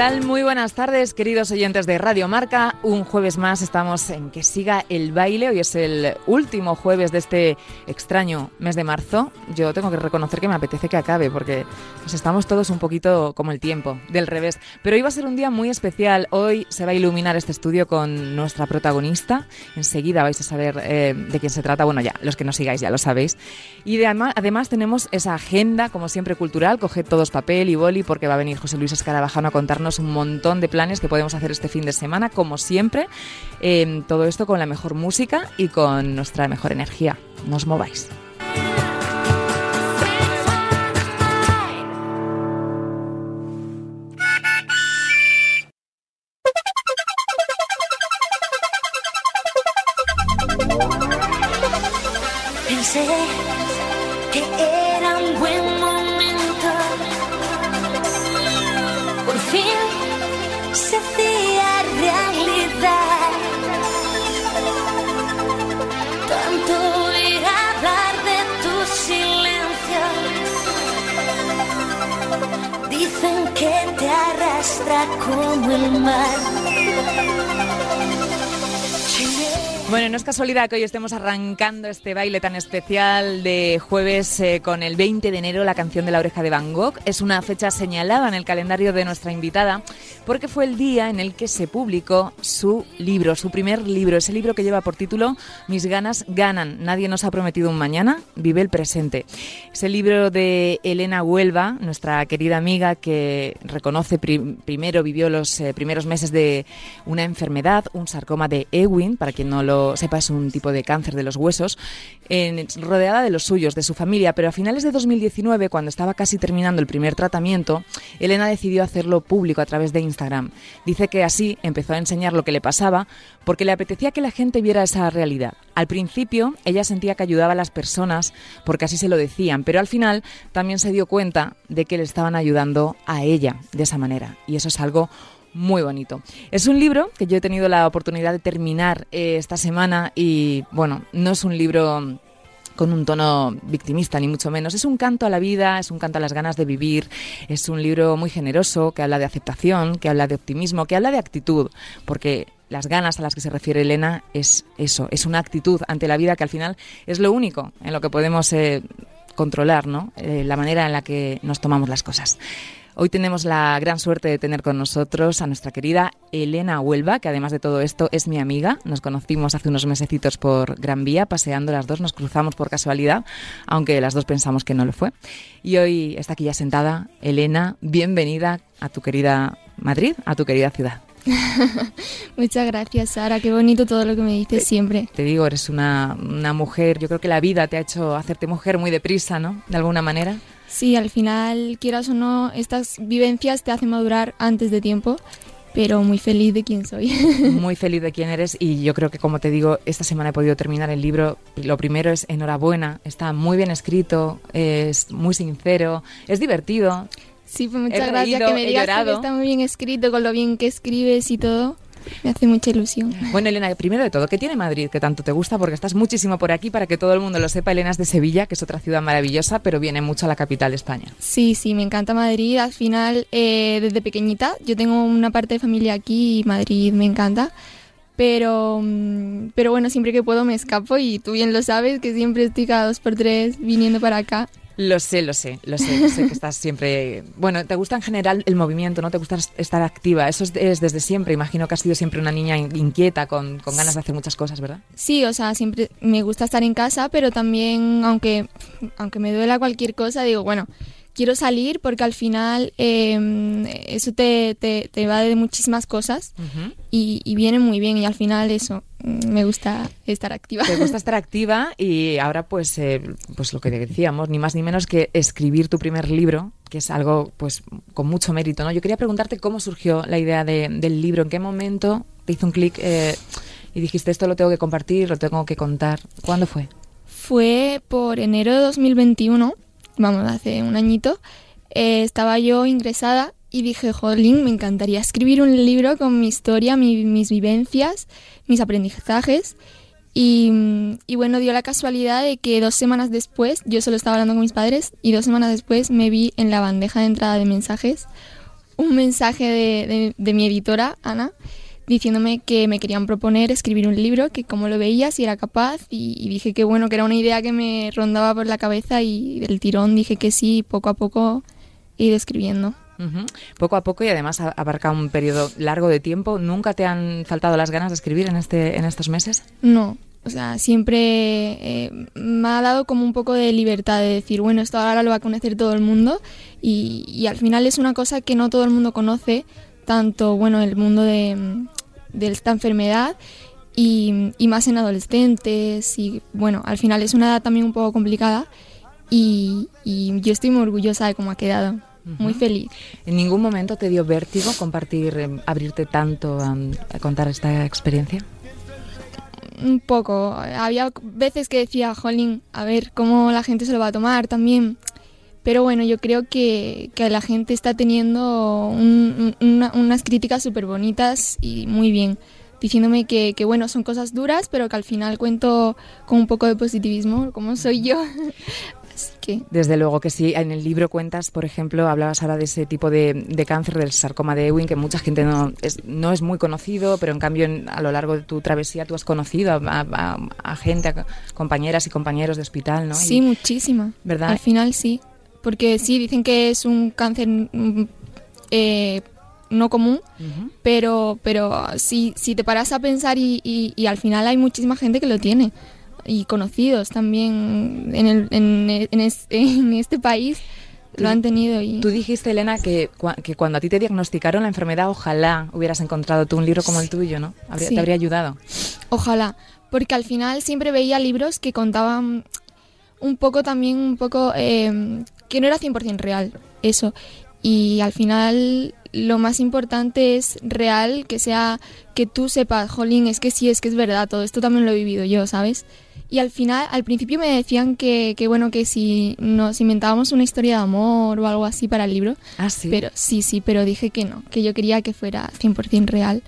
Tal? Muy buenas tardes, queridos oyentes de Radio Marca. Un jueves más estamos en que siga el baile. Hoy es el último jueves de este extraño mes de marzo. Yo tengo que reconocer que me apetece que acabe porque pues, estamos todos un poquito como el tiempo, del revés. Pero hoy va a ser un día muy especial. Hoy se va a iluminar este estudio con nuestra protagonista. Enseguida vais a saber eh, de quién se trata. Bueno, ya, los que nos sigáis ya lo sabéis. Y de además tenemos esa agenda, como siempre, cultural. Coged todos papel y boli porque va a venir José Luis Escarabajano a contarnos un montón de planes que podemos hacer este fin de semana, como siempre. Todo esto con la mejor música y con nuestra mejor energía. No os mováis. Arrastra como el Bueno, no es casualidad que hoy estemos arrancando este baile tan especial de jueves eh, con el 20 de enero, la canción de la oreja de Van Gogh. Es una fecha señalada en el calendario de nuestra invitada porque fue el día en el que se publicó su libro, su primer libro, ese libro que lleva por título Mis ganas ganan. Nadie nos ha prometido un mañana, vive el presente. Es el libro de Elena Huelva, nuestra querida amiga que reconoce pri- primero, vivió los eh, primeros meses de una enfermedad, un sarcoma de Ewing, para quien no lo sepa, es un tipo de cáncer de los huesos, rodeada de los suyos, de su familia, pero a finales de 2019, cuando estaba casi terminando el primer tratamiento, Elena decidió hacerlo público a través de Instagram. Dice que así empezó a enseñar lo que le pasaba porque le apetecía que la gente viera esa realidad. Al principio, ella sentía que ayudaba a las personas porque así se lo decían, pero al final también se dio cuenta de que le estaban ayudando a ella de esa manera. Y eso es algo muy bonito. Es un libro que yo he tenido la oportunidad de terminar eh, esta semana y bueno, no es un libro con un tono victimista, ni mucho menos. Es un canto a la vida, es un canto a las ganas de vivir, es un libro muy generoso que habla de aceptación, que habla de optimismo, que habla de actitud, porque las ganas a las que se refiere Elena es eso, es una actitud ante la vida que al final es lo único en lo que podemos eh, controlar, ¿no? Eh, la manera en la que nos tomamos las cosas. Hoy tenemos la gran suerte de tener con nosotros a nuestra querida Elena Huelva, que además de todo esto es mi amiga. Nos conocimos hace unos mesecitos por Gran Vía, paseando las dos, nos cruzamos por casualidad, aunque las dos pensamos que no lo fue. Y hoy está aquí ya sentada. Elena, bienvenida a tu querida Madrid, a tu querida ciudad. Muchas gracias, Sara. Qué bonito todo lo que me dices siempre. Te digo, eres una, una mujer, yo creo que la vida te ha hecho hacerte mujer muy deprisa, ¿no? De alguna manera. Sí, al final, quieras o no, estas vivencias te hacen madurar antes de tiempo, pero muy feliz de quién soy. muy feliz de quién eres y yo creo que como te digo, esta semana he podido terminar el libro. Lo primero es enhorabuena, está muy bien escrito, es muy sincero, es divertido. Sí, pues He muchas gracias reído, que me digas que está muy bien escrito, con lo bien que escribes y todo. Me hace mucha ilusión. Bueno, Elena, primero de todo, ¿qué tiene Madrid que tanto te gusta? Porque estás muchísimo por aquí para que todo el mundo lo sepa. Elena es de Sevilla, que es otra ciudad maravillosa, pero viene mucho a la capital de España. Sí, sí, me encanta Madrid. Al final, eh, desde pequeñita, yo tengo una parte de familia aquí y Madrid me encanta. Pero, mm, pero bueno, siempre que puedo me escapo y tú bien lo sabes, que siempre estoy cada dos por tres viniendo para acá. Lo sé, lo sé, lo sé, sé que estás siempre... Bueno, te gusta en general el movimiento, ¿no? Te gusta estar activa, eso es, es desde siempre. Imagino que has sido siempre una niña in- inquieta, con, con ganas de hacer muchas cosas, ¿verdad? Sí, o sea, siempre me gusta estar en casa, pero también, aunque, aunque me duela cualquier cosa, digo, bueno, quiero salir porque al final eh, eso te, te, te va de muchísimas cosas y, y viene muy bien y al final eso, mm, me gusta estar activa. Te gusta estar activa y ahora pues, eh, pues lo que decíamos, ni más ni menos que escribir tu primer libro, que es algo pues con mucho mérito, ¿no? Yo quería preguntarte cómo surgió la idea de- del libro, en qué momento te hizo un clic eh, y dijiste esto lo tengo que compartir, lo tengo que contar. ¿Cuándo fue? fue por enero de 2021, vamos, hace un añito. Eh, estaba yo ingresada y dije, jolín, me encantaría escribir un libro con mi historia, mi- mis vivencias, mis aprendizajes. Y, bueno, dio la casualidad de que dos semanas después, yo solo estaba hablando con mis padres, y dos semanas después me vi en la bandeja de entrada de mensajes un mensaje de- de mi editora, Ana, diciéndome que me querían proponer escribir un libro, que cómo lo veía, si era capaz, y, y dije que bueno, que era una idea que me rondaba por la cabeza y del tirón dije que sí, y poco a poco he ido escribiendo. Ujú. Poco a poco y además abarca un periodo largo de tiempo. ¿Nunca te han faltado las ganas de escribir en, este, en estos meses? No, o sea, siempre eh, me ha dado como un poco de libertad de decir, bueno, esto ahora lo va a conocer todo el mundo y, y al final es una cosa que no todo el mundo conoce, tanto, bueno, el mundo de, de esta enfermedad y, y más en adolescentes y, bueno, al final es una edad también un poco complicada y, y yo estoy muy orgullosa de cómo ha quedado, muy feliz. ¿En ningún momento te dio vértigo compartir, eh, abrirte tanto a, a contar esta experiencia? Un poco. Había veces que decía, jolín, a ver cómo la gente se lo va a tomar también. Pero bueno, yo creo que, que la gente está teniendo un- un- una- unas críticas súper bonitas y muy bien. Diciéndome que, que, bueno, son cosas duras, pero que al final cuento con un poco de positivismo, como soy yo. Así que Desde luego que sí. En el libro cuentas, por ejemplo, hablabas ahora de ese tipo de, de cáncer del sarcoma de Ewing, que mucha gente no es, no es muy conocido, pero en cambio en- a lo largo de tu travesía tú has conocido a, a- a- gente, a compañeras y compañeros de hospital, ¿no? Y- sí, muchísima. ¿Verdad? Al final sí. Porque sí, dicen que es un cáncer mm, eh, no común, Ujú. pero pero si, si te paras a pensar y, y- y al final hay muchísima gente que lo tiene y conocidos también en, el, en, en es- en este país lo han tenido y Tú dijiste, Elena, que, cua- que cuando a ti te diagnosticaron la enfermedad, ojalá hubieras encontrado tú un libro como el tuyo, ¿no? Habría- Sí. Te habría ayudado. ojalá porque al final siempre veía libros que contaban un poco también un poco eh, que no era 100% real eso y al final lo más importante es real que sea que tú sepas jolín es que sí es que es verdad todo esto también lo he vivido yo sabes y al final al principio me decían que, que bueno que si nos inventábamos una historia de amor o algo así para el libro Ah, sí. pero sí, sí, pero dije que no, que yo quería que fuera 100% real,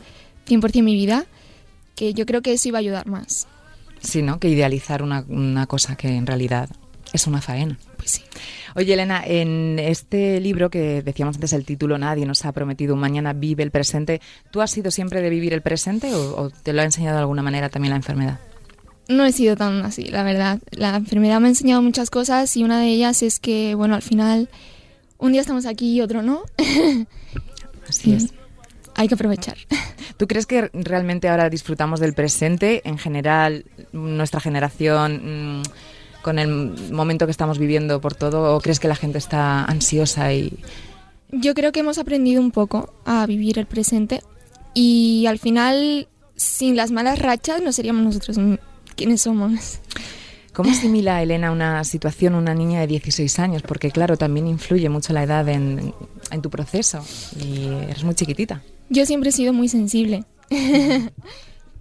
100% mi vida, que yo creo que eso iba a ayudar más. Sí, ¿no? Que idealizar una, una cosa que en realidad es una faena. Pues sí. Oye, Elena, en este libro que decíamos antes el título, Nadie nos ha prometido un mañana, vive el presente. ¿Tú has sido siempre de vivir el presente o, o te lo ha enseñado de alguna manera también la enfermedad? No he sido tan así, la verdad. La enfermedad me ha enseñado muchas cosas y una de ellas es que, bueno, al final un día estamos aquí y otro no. Así es. Hay que aprovechar. ¿Tú crees que realmente ahora disfrutamos del presente en general, nuestra generación, mm, con el momento que estamos viviendo por todo? ¿O crees que la gente está ansiosa y Yo creo que hemos aprendido un poco a vivir el presente y al final, sin las malas rachas, no seríamos nosotros quienes somos. ¿Cómo asimila Elena una situación, una niña de 16 años? Porque claro, también influye mucho la edad en, en tu proceso y eres muy chiquitita. Yo siempre he sido muy sensible.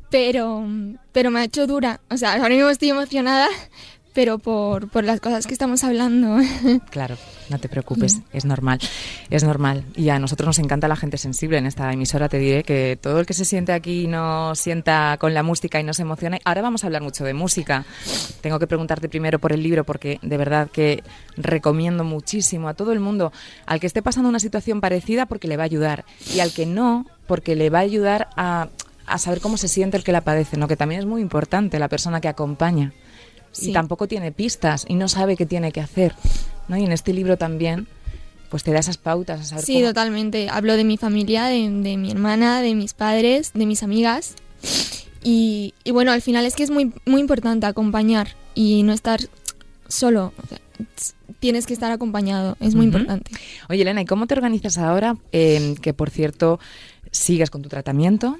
pero, pero me ha hecho dura. O sea, ahora mismo estoy emocionada, pero por, por las cosas que estamos hablando. Claro, no te preocupes, es normal, es normal. Y a nosotros nos encanta la gente sensible. En esta emisora te diré que todo el que se siente aquí no sienta con la música y no se emocione. Ahora vamos a hablar mucho de música. Tengo que preguntarte primero por el libro porque de verdad que recomiendo muchísimo a todo el mundo, al que esté pasando una situación parecida porque le va a ayudar y al que no porque le va a ayudar a, a saber cómo se siente el que la padece, ¿no? que también es muy importante la persona que acompaña y Sí. tampoco tiene pistas y no sabe qué tiene que hacer. ¿no? Y en este libro también, pues te da esas pautas a saber Sí, cómo- totalmente. Hablo de mi familia, de, de mi hermana, de mis padres, de mis amigas. Y, y bueno, al final es que es muy, muy importante acompañar y no estar solo. O sea, tienes que estar acompañado, es muy importante. Oye, Elena, ¿y cómo te organizas ahora? Eh, que por cierto, sigues con tu tratamiento,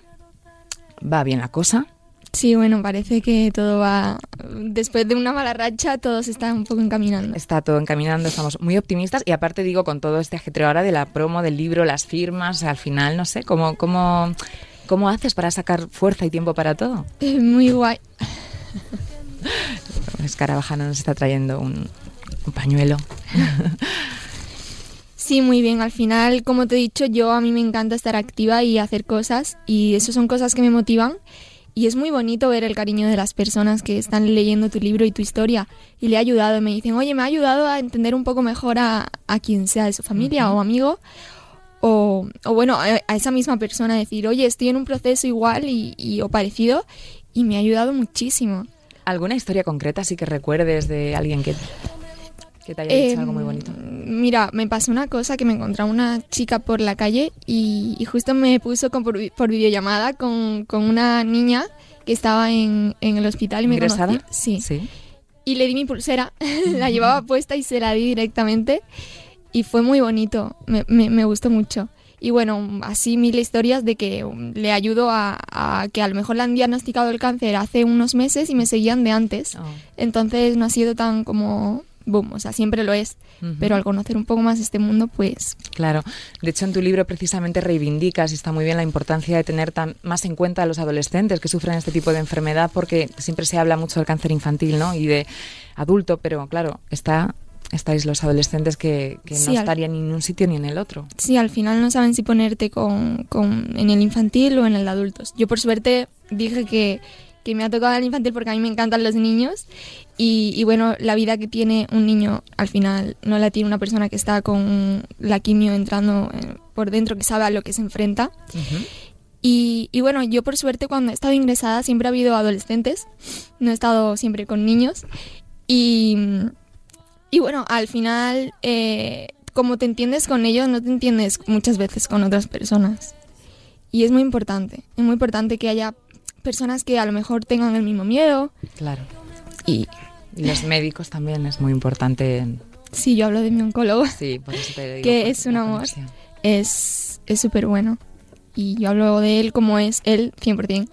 va bien la cosa. Sí, bueno, parece que todo va. Después de una mala racha, todo se está un poco encaminando. Está todo encaminando, estamos muy optimistas y aparte digo con todo este ajetreo ahora de la promo, del libro, las firmas, al final no sé, ¿cómo, cómo, cómo haces para sacar fuerza y tiempo para todo? Eh, Muy guay. Escarabajana nos está trayendo un, un pañuelo. Sí, muy bien. Al final, como te he dicho, yo a mí me encanta estar activa y hacer cosas y eso son cosas que me motivan y es muy bonito ver el cariño de las personas que están leyendo tu libro y tu historia y le ha ayudado. Me dicen, oye, me ha ayudado a entender un poco mejor a, a quien sea de su familia o amigo o, o bueno, a, a esa misma persona decir, oye, estoy en un proceso igual y, y- o parecido y me ha ayudado muchísimo. ¿Alguna historia concreta así que recuerdes de alguien que, que te haya dicho Eh, algo muy bonito? Mira, me pasó una cosa que me encontré una chica por la calle y, y justo me puso con- por, por videollamada con, con una niña que estaba en, en el hospital y me ¿Ingresada? conocía. Sí. Sí. Y le di mi pulsera, la llevaba puesta y se la di directamente y fue muy bonito, me, me- me gustó mucho. Y bueno, así mil historias de que um, le ayudo a, a que a lo mejor le han diagnosticado el cáncer hace unos meses y me seguían de antes. Oh. Entonces no ha sido tan como boom, o sea, siempre lo es. Ujú. Pero al conocer un poco más este mundo, pues Claro. De hecho, en tu libro precisamente reivindicas, y está muy bien, la importancia de tener tan- más en cuenta a los adolescentes que sufren este tipo de enfermedad, porque siempre se habla mucho del cáncer infantil ¿no? y de adulto, pero claro, está, estáis los adolescentes que, que Sí, no estarían ni en un sitio ni en el otro. sí, al final no saben si ponerte con, con- en el infantil o en el de adultos. Yo por suerte dije que, que me ha tocado el infantil porque a mí me encantan los niños y, y bueno, la vida que tiene un niño al final no la tiene una persona que está con la quimio entrando eh, por dentro, que sabe a lo que se enfrenta. Y, y bueno, yo por suerte cuando he estado ingresada siempre ha habido adolescentes, no he estado siempre con niños. Y, y bueno, al final, eh, como te entiendes con ellos, no te entiendes muchas veces con otras personas. Y es muy importante, es muy importante que haya personas que a lo mejor tengan el mismo miedo. Claro. Y Y los médicos también es muy importante. sí, yo hablo de mi oncólogo, Sí, por eso te digo. Que es un amor. conexión. es es súper bueno. Y yo hablo de él como es él 100%.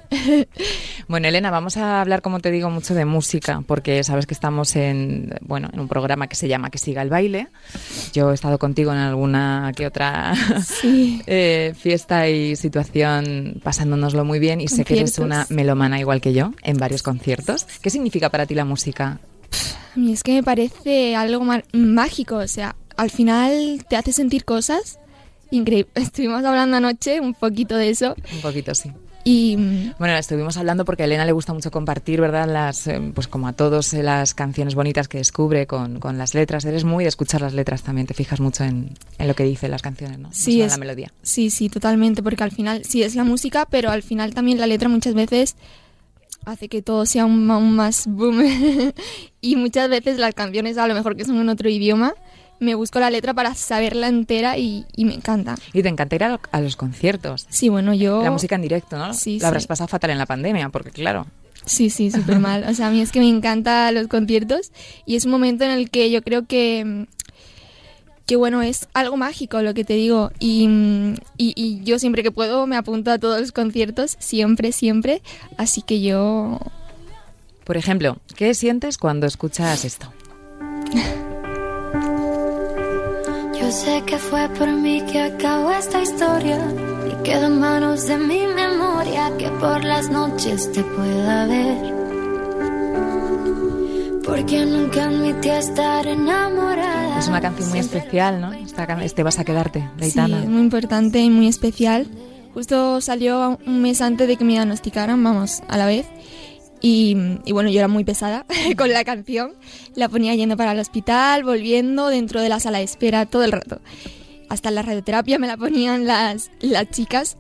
Bueno, Elena, vamos a hablar, como te digo, mucho de música, porque sabes que estamos en, bueno, en un programa que se llama Que siga el baile. Yo he estado contigo en alguna que otra Sí. eh, fiesta y situación pasándonoslo muy bien y sé que eres una melomana igual que yo en varios conciertos. ¿Qué significa para ti la música? A mí es que me parece algo mágico, o sea, al final te hace sentir cosas increíbles. Estuvimos hablando anoche un poquito de eso Un poquito, sí. Y Bueno, estuvimos hablando porque a Elena le gusta mucho compartir, ¿verdad? Las, eh, pues como a todos, eh, las canciones bonitas que descubre con, con las letras. Eres muy de escuchar las letras también, te fijas mucho en, en lo que dicen las canciones, ¿no? Sí, es- la melodía. sí, sí, totalmente, porque al final sí es la música, pero al final también la letra muchas veces hace que todo sea aún, aún más boom. y muchas veces las canciones, a lo mejor que son en otro idioma, me busco la letra para saberla entera y, y me encanta. Y te encanta ir a, a los conciertos. Sí, bueno, yo... La música en directo, ¿no? Sí, Lo habrás sí. pasado fatal en la pandemia, porque claro, Sí, sí, súper mal. O sea, a mí es que me encantan los conciertos y es un momento en el que yo creo que, que bueno, es algo mágico lo que te digo. Y, y, y yo siempre que puedo me apunto a todos los conciertos, siempre, siempre. Así que yo... por ejemplo, ¿qué sientes cuando escuchas esto? Yo sé que fue por mí que acabó esta historia y quedó en manos de mi memoria que por las noches te pueda ver. Porque nunca admití estar enamorada. Es una canción muy especial, ¿no? Esta este vas a quedarte, de Sí, Aitana. es muy importante y muy especial. Justo salió un mes antes de que me diagnosticaran, vamos, a la vez. Y, y bueno, yo era muy pesada con la canción. La ponía yendo para el hospital, volviendo, dentro de la sala de espera, todo el rato. Hasta en la radioterapia me la ponían las, las chicas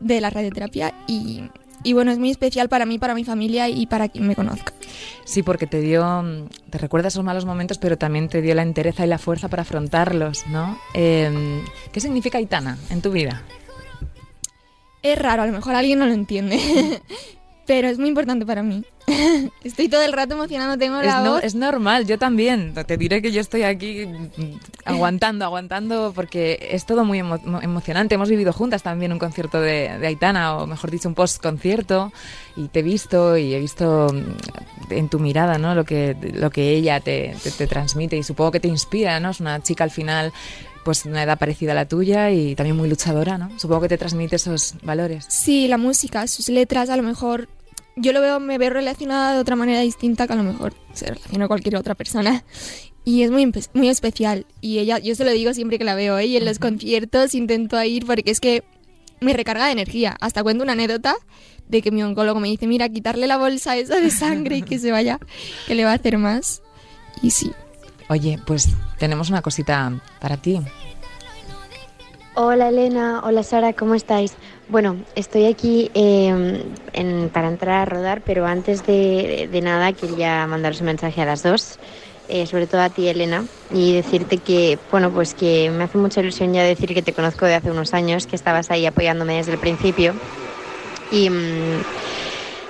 de la radioterapia. Y, y bueno, es muy especial para mí, para mi familia y para quien me conozca. Sí, porque te dio, te recuerda esos malos momentos, pero también te dio la entereza y la fuerza para afrontarlos, ¿no? Eh, ¿Qué significa Aitana en tu vida? Es raro, a lo mejor alguien no lo entiende. Pero es muy importante para mí. Estoy todo el rato emocionando, tengo Es, la no- voz. es normal, yo también. Te diré que yo estoy aquí aguantando, aguantando, porque es todo muy emo- mo- emocionante. Hemos vivido juntas también un concierto de, de Aitana, o mejor dicho, un post-concierto, y te he visto y he visto mm, en tu mirada ¿no? lo, que, lo que ella te, te- te transmite y supongo que te inspira, ¿no? Es una chica al final pues una edad parecida a la tuya y también muy luchadora, ¿no? Supongo que te transmite esos valores. Sí, la música, sus letras a lo mejor yo lo veo, me veo relacionada de otra manera distinta que a lo mejor se relaciona cualquier otra persona. Y es muy, muy especial. Y ella, yo se lo digo siempre que la veo, ¿eh? y en los conciertos intento ir porque es que me recarga de energía. Hasta cuento una anécdota de que mi oncólogo me dice, mira, quitarle la bolsa esa de sangre y que se vaya, que le va a hacer más. Y sí. Oye, pues tenemos una cosita para ti. Hola Elena, hola Sara, ¿cómo estáis? Bueno, estoy aquí eh, en- para entrar a rodar, pero antes de, de nada quería mandaros un mensaje a las dos, eh, sobre todo a ti Elena, y decirte que, bueno, pues que me hace mucha ilusión ya decir que te conozco de hace unos años, que estabas ahí apoyándome desde el principio. Y, mm,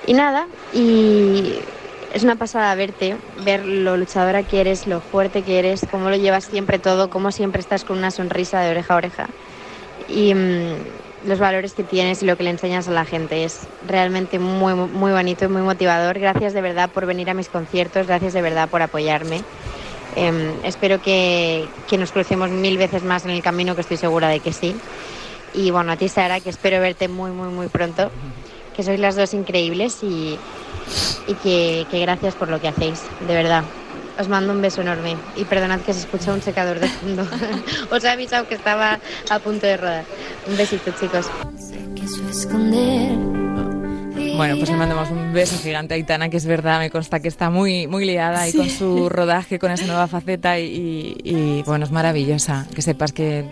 y nada, y es una pasada verte, ver lo luchadora que eres, lo fuerte que eres, cómo lo llevas siempre todo, cómo siempre estás con una sonrisa de oreja a oreja y mm, los valores que tienes y lo que le enseñas a la gente es realmente muy, muy bonito y muy motivador. Gracias de verdad por venir a mis conciertos, gracias de verdad por apoyarme. Em, espero que, que nos crucemos mil veces más en el camino, que estoy segura de que sí. Y bueno, a ti Sara, que espero verte muy, muy, muy pronto, que sois las dos increíbles y, y que, que gracias por lo que hacéis, de verdad. Os mando un beso enorme y perdonad que se escucha un secador de fondo. Os he avisado que estaba a punto de rodar. Un besito, chicos. Bueno, pues le mandamos un beso gigante a Aitana, que es verdad, me consta que está muy, muy liada ahí con su rodaje, con esa nueva faceta y, y- y, bueno, es maravillosa. Que sepas que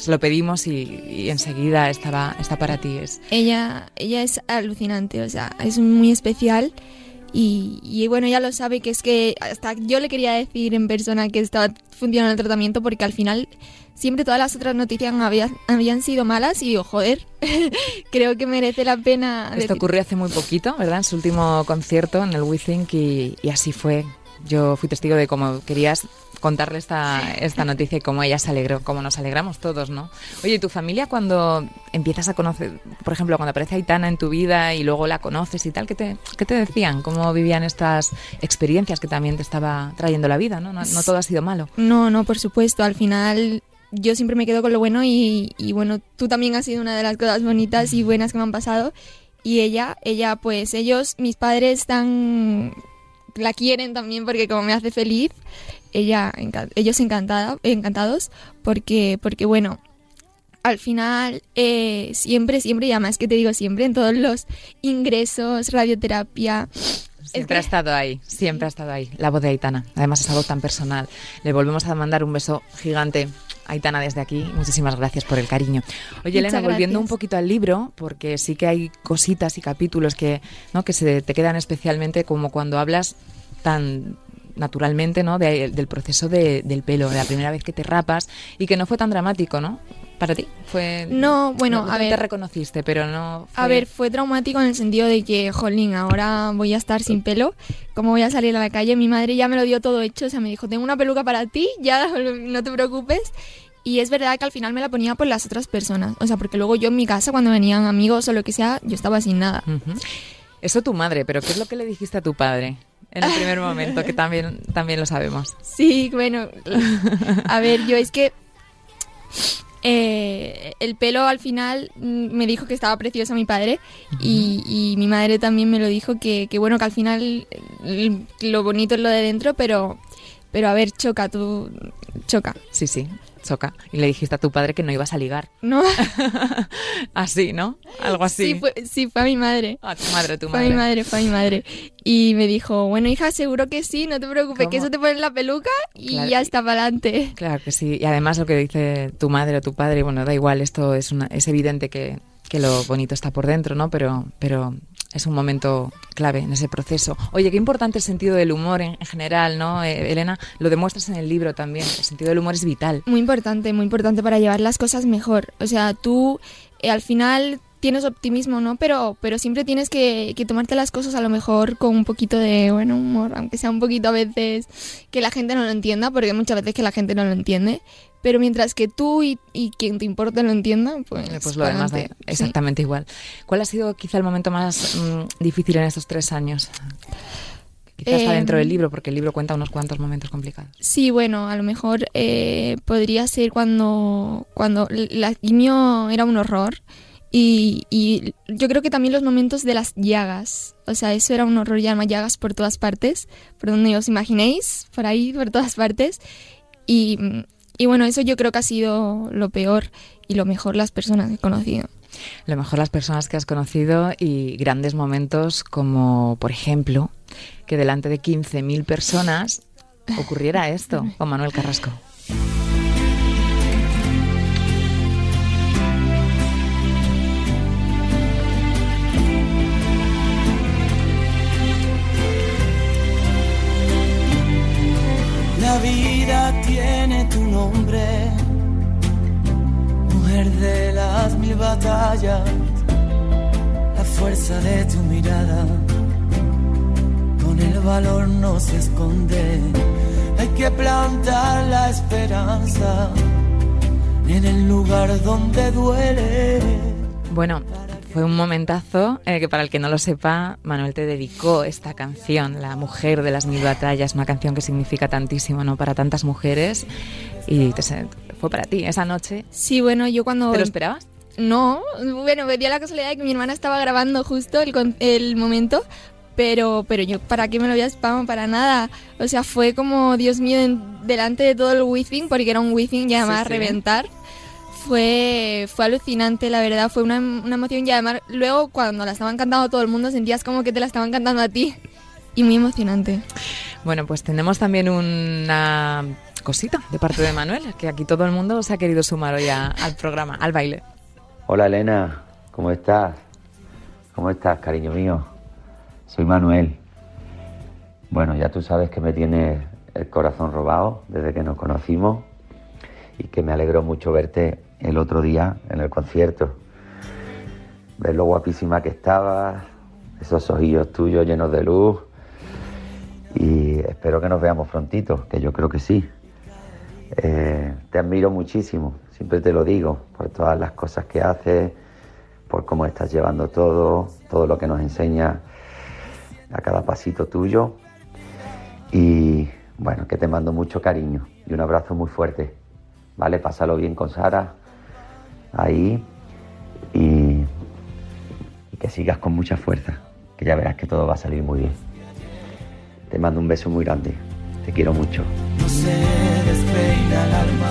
se lo pedimos y, y enseguida estaba, está para ti. Es, Ella, ella es alucinante, o sea, es muy especial. Y, y bueno, ella lo sabe que es que hasta yo le quería decir en persona que estaba funcionando el tratamiento porque al final siempre todas las otras noticias habían, habían sido malas y digo, joder, creo que merece la pena. Esto ocurrió hace muy poquito, ¿verdad? En su último concierto en el We Think y, y así fue. Yo fui testigo de cómo querías contarle esta, esta noticia y cómo ella se alegró, cómo nos alegramos todos, ¿no? Oye, ¿y ¿tu familia cuando empiezas a conocer, por ejemplo, cuando aparece Aitana en tu vida y luego la conoces y tal, ¿qué te, qué te decían? ¿Cómo vivían estas experiencias que también te estaba trayendo la vida, ¿no? No, no todo ha sido malo. No, no, por supuesto. Al final yo siempre me quedo con lo bueno y, y bueno, tú también has sido una de las cosas bonitas y buenas que me han pasado. Y ella, ella, pues ellos, mis padres están, la quieren también porque como me hace feliz, ella, ellos encantada, encantados porque, porque bueno, al final eh, siempre, siempre, y además que te digo siempre, en todos los ingresos, radioterapia, Siempre ha estado ahí, siempre ha estado ahí. La voz de Aitana. Además, esa voz tan personal. Le volvemos a mandar un beso gigante. Aitana, desde aquí, muchísimas gracias por el cariño. Oye, Muchas Elena, volviendo un poquito al libro, porque sí que hay cositas y capítulos que, ¿no? que se te quedan especialmente como cuando hablas tan naturalmente ¿no? De- del proceso de- del pelo, de la primera vez que te rapas y que no fue tan dramático, ¿no? Para ti fue No, bueno, no a te ver. reconociste, pero no A fue- ver, fue traumático en el sentido de que, jolín, ahora voy a estar sin pelo. ¿Cómo voy a salir a la calle? Mi madre ya me lo dio todo hecho. O sea, me dijo, tengo una peluca para ti, ya no te preocupes. Y es verdad que al final me la ponía por las otras personas. O sea, porque luego yo en mi casa, cuando venían amigos o lo que sea, yo estaba sin nada. Eso tu madre, pero ¿qué es lo que le dijiste a tu padre en el primer momento? Que también, también lo sabemos. Sí, bueno. A ver, yo es que eh, el pelo al final mm, me dijo que estaba preciosa mi padre y, y mi madre también me lo dijo que, que bueno, que al final eh, lo bonito es lo de dentro, pero, pero a ver, choca, tú, choca. Sí, sí, choca. Y le dijiste a tu padre que no ibas a ligar. ¿No? así, ¿no? Algo así. Sí, fue, sí, fue a mi madre. A tu madre, tu Fue a madre. mi madre, fue a mi madre. Y me dijo, bueno, hija, seguro que sí, no te preocupes, que eso te pone en la peluca y Claro, ya está para adelante. Claro que sí. Y además lo que dice tu madre o tu padre, bueno, da igual, esto es, una, es evidente que, que lo bonito está por dentro, ¿no? Pero, pero es un momento clave en ese proceso. Oye, qué importante el sentido del humor en, en general, ¿no? Eh, Elena, lo demuestras en el libro también. El sentido del humor es vital. Muy importante, muy importante para llevar las cosas mejor. O sea, tú eh, al final tienes optimismo, ¿no? Pero, pero siempre tienes que, que tomarte las cosas a lo mejor con un poquito de, bueno, humor, aunque sea un poquito a veces que la gente no lo entienda, porque muchas veces que la gente no lo entiende. Pero mientras que tú y, y quien te importe lo entiendan, pues, Eh, Pues lo demás da pa'lante. Sí. exactamente igual. ¿Cuál ha sido quizá el momento más mm, difícil en estos tres años? Quizás está Em, dentro del libro, porque el libro cuenta unos cuantos momentos complicados. Sí, bueno, a lo mejor eh, podría ser cuando, cuando la quimio era un horror Y, y yo creo que también los momentos de las llagas. O sea, eso era un horror, ya llagas por todas partes, por donde os imaginéis, por ahí, por todas partes. Y, y bueno, eso yo creo que ha sido lo peor y lo mejor las personas que he conocido. Lo mejor las personas que has conocido y grandes momentos como, por ejemplo, que delante de 15.000 personas ocurriera esto con Manuel Carrasco. Nombre, mujer de las mil batallas, la fuerza de tu mirada, con el valor no se esconde, hay que plantar la esperanza en el lugar donde duele. Bueno, fue un momentazo eh, que para el que no lo sepa, Manuel te dedicó esta canción, La mujer de las mil batallas, una canción que significa tantísimo, ¿no? Para tantas mujeres y te se- fue para ti esa noche. Sí, bueno, yo cuando... ¿Te lo esperabas? No, bueno, me dio la casualidad de que mi hermana estaba grabando justo el, el momento, pero, pero yo, ¿para qué me lo había spam? Para nada. O sea, fue como, Dios mío, en- delante de todo el Wizzing, porque era un Wizzing y además Sí, sí. reventar. Fue, fue alucinante, la verdad, fue una, una emoción y además luego cuando la estaban cantando todo el mundo sentías como que te la estaban cantando a ti y muy emocionante. Bueno, pues tenemos también una cosita de parte de Manuel, que aquí todo el mundo se ha querido sumar hoy al programa, al baile. Hola Elena, ¿cómo estás? ¿Cómo estás, cariño mío? Soy Manuel. Bueno, ya tú sabes que me tienes el corazón robado desde que nos conocimos y que me alegró mucho verte el otro día en el concierto. Ver lo guapísima que estabas, esos ojillos tuyos llenos de luz y espero que nos veamos prontito, que yo creo que sí. Eh, te admiro muchísimo, siempre te lo digo, por todas las cosas que haces, por cómo estás llevando todo, todo lo que nos enseña a cada pasito tuyo. Y bueno, que te mando mucho cariño y un abrazo muy fuerte. ¿Vale? Pásalo bien con Sara ahí y, que sigas con mucha fuerza, que ya verás que todo va a salir muy bien. Te mando un beso muy grande. Te quiero mucho. Despeina el alma.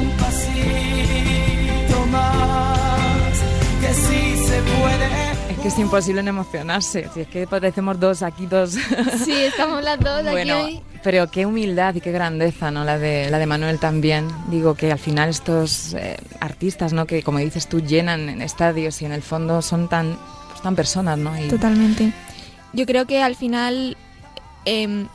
Un pasito más, que sí se puede. Es que es imposible no emocionarse, si es que parecemos dos aquí, dos... Sí, estamos las dos aquí Bueno, hoy. pero qué humildad y qué grandeza, ¿no? La de, la de Manuel también. Digo que al final estos eh, artistas, ¿no? Que como dices tú, llenan en estadios y en el fondo son tan, pues, tan personas, ¿no? Y- Totalmente. Yo creo que al final em,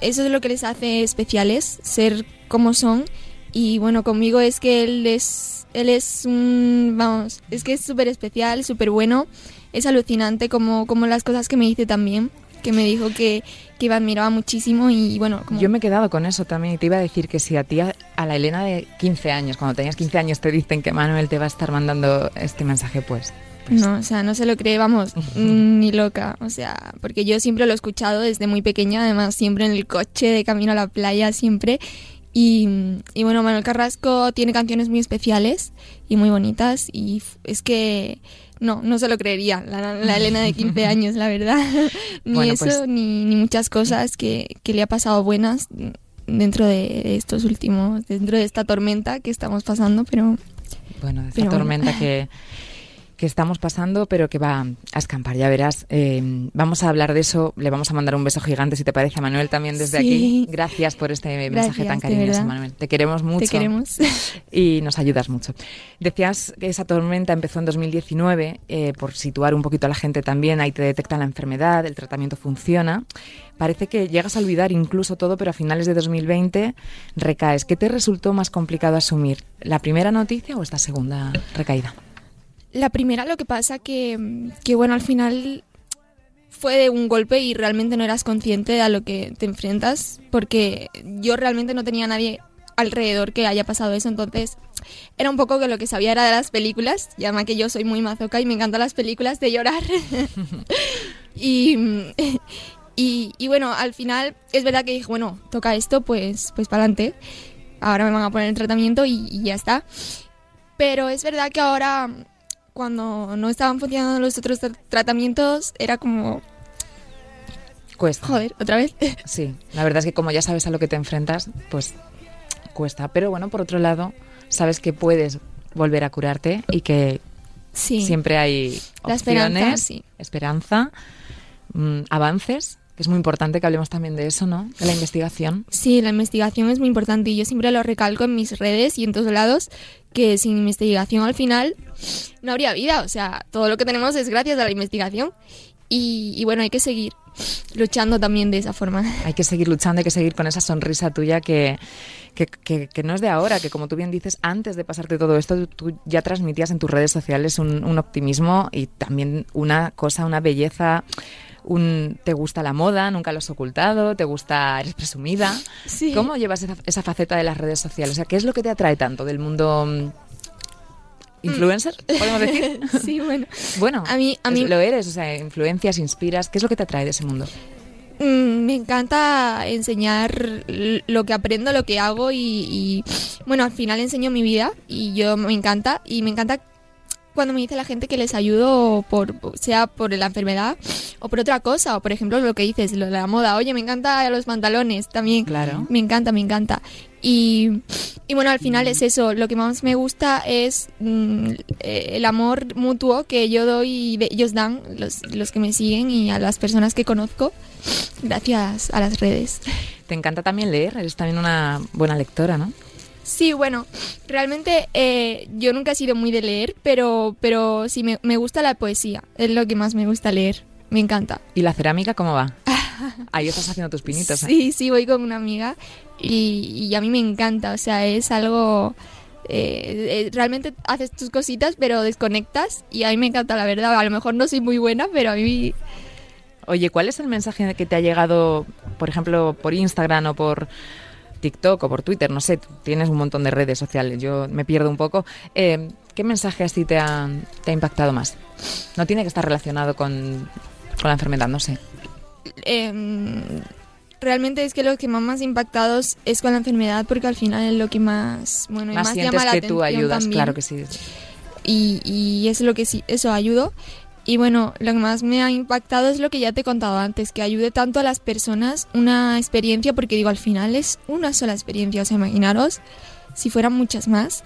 eso es lo que les hace especiales, ser como son. Y bueno, conmigo es que él es, él es un, vamos, es que es súper especial, súper bueno. Es alucinante como, como las cosas que me dice también, que me dijo que, que me admiraba muchísimo y bueno. Yo me he quedado con eso también y te iba a decir que si a ti, a, a la Elena de 15 años, cuando tenías 15 años, te dicen que Manuel te va a estar mandando este mensaje, pues... pues No, o sea, no se lo cree, vamos, ni loca. O sea, porque yo siempre lo he escuchado desde muy pequeña, además siempre en el coche, de camino a la playa, siempre. Y, y bueno, Manuel Carrasco tiene canciones muy especiales y muy bonitas y es que no, no se lo creería la, la Elena de 15 años, la verdad. ni Bueno, eso, pues- ni, ni muchas cosas que, que le ha pasado buenas dentro de estos últimos, dentro de esta tormenta que estamos pasando, pero Bueno, esta Pero bueno. tormenta que, que estamos pasando, pero que va a escampar, ya verás. Eh, vamos a hablar de eso, le vamos a mandar un beso gigante, si te parece, Manuel, también desde Sí. aquí. Gracias por este mensaje tan Gracias, cariñoso. Manuel. Te queremos mucho. te queremos. Y nos ayudas mucho. Decías que esa tormenta empezó en 2019, eh, por situar un poquito a la gente también, ahí te detectan la enfermedad, el tratamiento funciona. Parece que llegas a olvidar incluso todo, pero a finales de 2020 recaes. ¿Qué te resultó más complicado asumir? ¿La primera noticia o esta segunda recaída? La primera lo que pasa que, que bueno, al final fue de un golpe y realmente no eras consciente de a lo que te enfrentas, porque yo realmente no tenía nadie alrededor que haya pasado eso, entonces era un poco que lo que sabía era de las películas, llama que yo soy muy mazoca y me encantan las películas de llorar. y, y, y bueno, al final es verdad que dije, bueno, toca esto, pues, pues para adelante. Ahora me van a poner el tratamiento y, y ya está. Pero es verdad que ahora, cuando no estaban funcionando los otros tra- tratamientos, era como, Cuesta. joder, otra vez. Sí, la verdad es que como ya sabes a lo que te enfrentas, pues cuesta. Pero bueno, por otro lado, sabes que puedes volver a curarte y que Sí. siempre hay La esperanza, opciones, sí. esperanza, mm, avances, que es muy importante que hablemos también de eso, ¿no? De la investigación. Sí, la investigación es muy importante y yo siempre lo recalco en mis redes y en todos lados que sin investigación al final no habría vida. O sea, todo lo que tenemos es gracias a la investigación y, y bueno, hay que seguir luchando también de esa forma. Hay que seguir luchando, hay que seguir con esa sonrisa tuya que, que, que- que no es de ahora, que como tú bien dices, antes de pasarte todo esto, tú, tú ya transmitías en tus redes sociales un, un optimismo y también una cosa, una belleza. Un, te gusta la moda, nunca lo has ocultado, te gusta, eres presumida. Sí. ¿Cómo llevas esa, esa faceta de las redes sociales? O sea, ¿qué es lo que te atrae tanto del mundo mm, influencer? ¿Podemos decir? Sí, bueno. Bueno, A mí- a mí- lo eres, o sea, influencias, inspiras. ¿Qué es lo que te atrae de ese mundo? Mm, me encanta enseñar lo que aprendo, lo que hago y, y, bueno, al final enseño mi vida y yo me encanta y me encanta cuando me dice la gente que les ayudo por sea por la enfermedad o por otra cosa o por ejemplo lo que dices lo de la moda oye me encanta los pantalones también Claro. me encanta me encanta y, y bueno al final es eso lo que más me gusta es mm, eh, el amor mutuo que yo doy y ellos dan los, los que me siguen y a las personas que conozco gracias a las redes Te encanta también leer, eres también una buena lectora, ¿no? Sí, bueno, realmente eh, yo nunca he sido muy de leer, pero, pero sí me, me gusta la poesía, es lo que más me gusta leer, me encanta. ¿Y la cerámica cómo va? Ahí estás haciendo tus pinitos. ¿eh? Sí, sí, voy con una amiga y, y a mí me encanta, o sea, es algo... eh, eh, realmente haces tus cositas, pero desconectas y a mí me encanta, la verdad. A lo mejor no soy muy buena, pero a mí Oye, ¿cuál es el mensaje que te ha llegado, por ejemplo, por Instagram o por TikTok o por Twitter? No sé, tienes un montón de redes sociales, yo me pierdo un poco. Eh, ¿Qué mensaje así te ha, te ha impactado más? No tiene que estar relacionado con, con la enfermedad, no sé. em, realmente es que lo que más más impactados es con la enfermedad porque al final es lo que más bueno más más sientes llama la que tú ayudas, también. claro que sí. y, y es lo que sí eso ayudo y bueno lo que más me ha impactado es lo que ya te he contado antes que ayude tanto a las personas una experiencia porque digo al final es una sola experiencia o sea imaginaros si fueran muchas más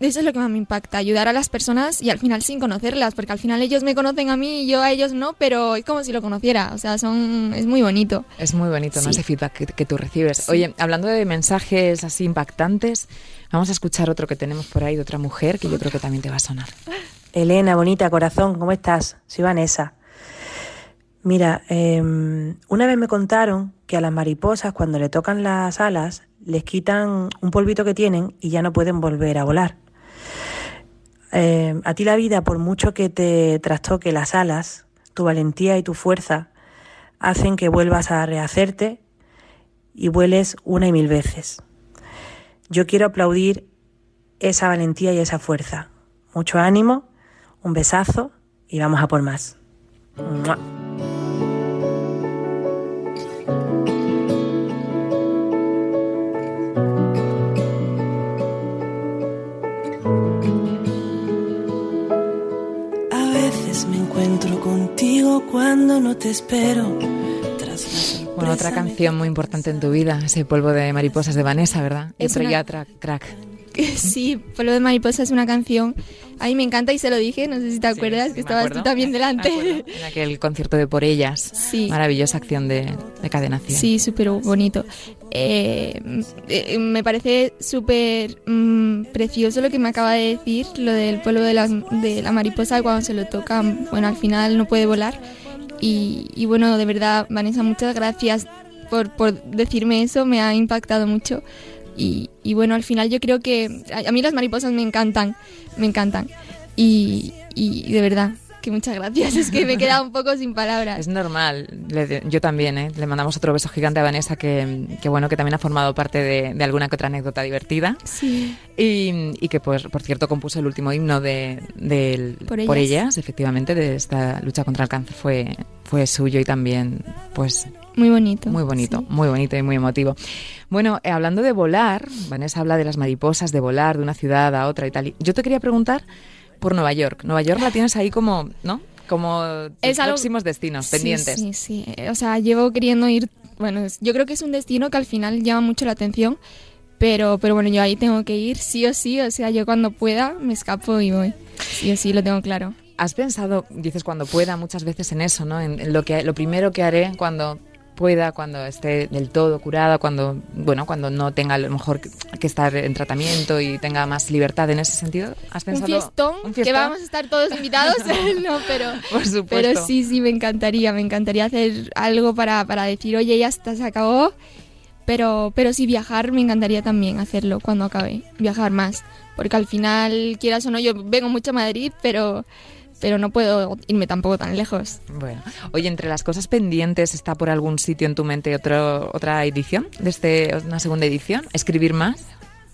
eso es lo que más me impacta, ayudar a las personas y al final sin conocerlas, porque al final ellos me conocen a mí y yo a ellos no, pero es como si lo conociera, o sea, son es muy bonito. Es muy bonito, ¿no? Sí. Ese feedback que, que tú recibes. Oye, hablando de mensajes así impactantes, vamos a escuchar otro que tenemos por ahí de otra mujer que yo creo que también te va a sonar. Elena, bonita, corazón, ¿cómo estás? Soy Vanessa. Mira, eh, una vez me contaron que a las mariposas cuando le tocan las alas les quitan un polvito que tienen y ya no pueden volver a volar. Eh, a ti la vida, por mucho que te trastoque las alas, tu valentía y tu fuerza hacen que vuelvas a rehacerte y vueles una y mil veces. Yo quiero aplaudir esa valentía y esa fuerza. Mucho ánimo, un besazo y vamos a por más. ¡Mua! A veces me encuentro contigo cuando no te espero. Tras la sorpresa Bueno, otra canción muy importante en tu vida, ese polvo de mariposas de Vanessa, ¿verdad? Y Es una- crack. Sí, Polvo de Mariposa es una canción, a mí me encanta y se lo dije, no sé si te acuerdas, sí, que estabas acuerdo. tú también delante. En aquel concierto de Por Ellas. Sí. Maravillosa acción de, de Cadena 100. Sí, súper bonito. Eh, eh, me parece súper mm, precioso lo que me acaba de decir, lo del pueblo de la, de la mariposa, cuando se lo toca, bueno, al final no puede volar. Y, y bueno, de verdad, Vanessa, muchas gracias por, por decirme eso, me ha impactado mucho. Y, y bueno, al final yo creo que a, mí las mariposas me encantan, me encantan. Y, y de verdad, que muchas gracias, es que me he quedado un poco sin palabras. Es normal, Le- yo también, ¿eh? Le mandamos otro beso gigante a Vanessa, que, que bueno, que también ha formado parte de, de alguna que otra anécdota divertida. Sí. Y, y que, pues, por cierto, compuso el último himno de, Por por, ellas. ellas. efectivamente, de esta lucha contra el cáncer fue, fue suyo y también, pues, Muy bonito. Muy bonito, sí. muy bonito y muy emotivo. Bueno, eh, hablando de volar, Vanessa habla de las mariposas, de volar de una ciudad a otra y tal. Yo te quería preguntar por Nueva York. Nueva York la tienes ahí como, ¿no? Como Es algo- próximos destinos, Sí, pendientes. Sí, sí. O sea, llevo queriendo ir. Bueno, yo creo que es un destino que al final llama mucho la atención. Pero, pero bueno, yo ahí tengo que ir sí o sí. O sea, yo cuando pueda me escapo y voy. Sí o sí, lo tengo claro. ¿Has pensado, dices cuando pueda, muchas veces en eso, ¿no? En lo que lo primero que haré cuando pueda, cuando esté del todo curada, cuando bueno, cuando no tenga a lo mejor que, que estar en tratamiento y tenga más libertad en ese sentido. ¿Has Un pensado fiestón, un que fiestón? vamos a estar todos invitados. no, pero, Por supuesto. pero sí, sí, me encantaría. Me encantaría hacer algo para, para decir, oye, ya está, se acabó. Pero, pero sí, viajar me encantaría también hacerlo cuando acabe. Viajar más. Porque al final, quieras o no, yo vengo mucho a Madrid, pero, pero no puedo irme tampoco tan lejos. Bueno, oye, entre las cosas pendientes está por algún sitio en tu mente otro, otra edición, de este, una segunda edición, escribir más.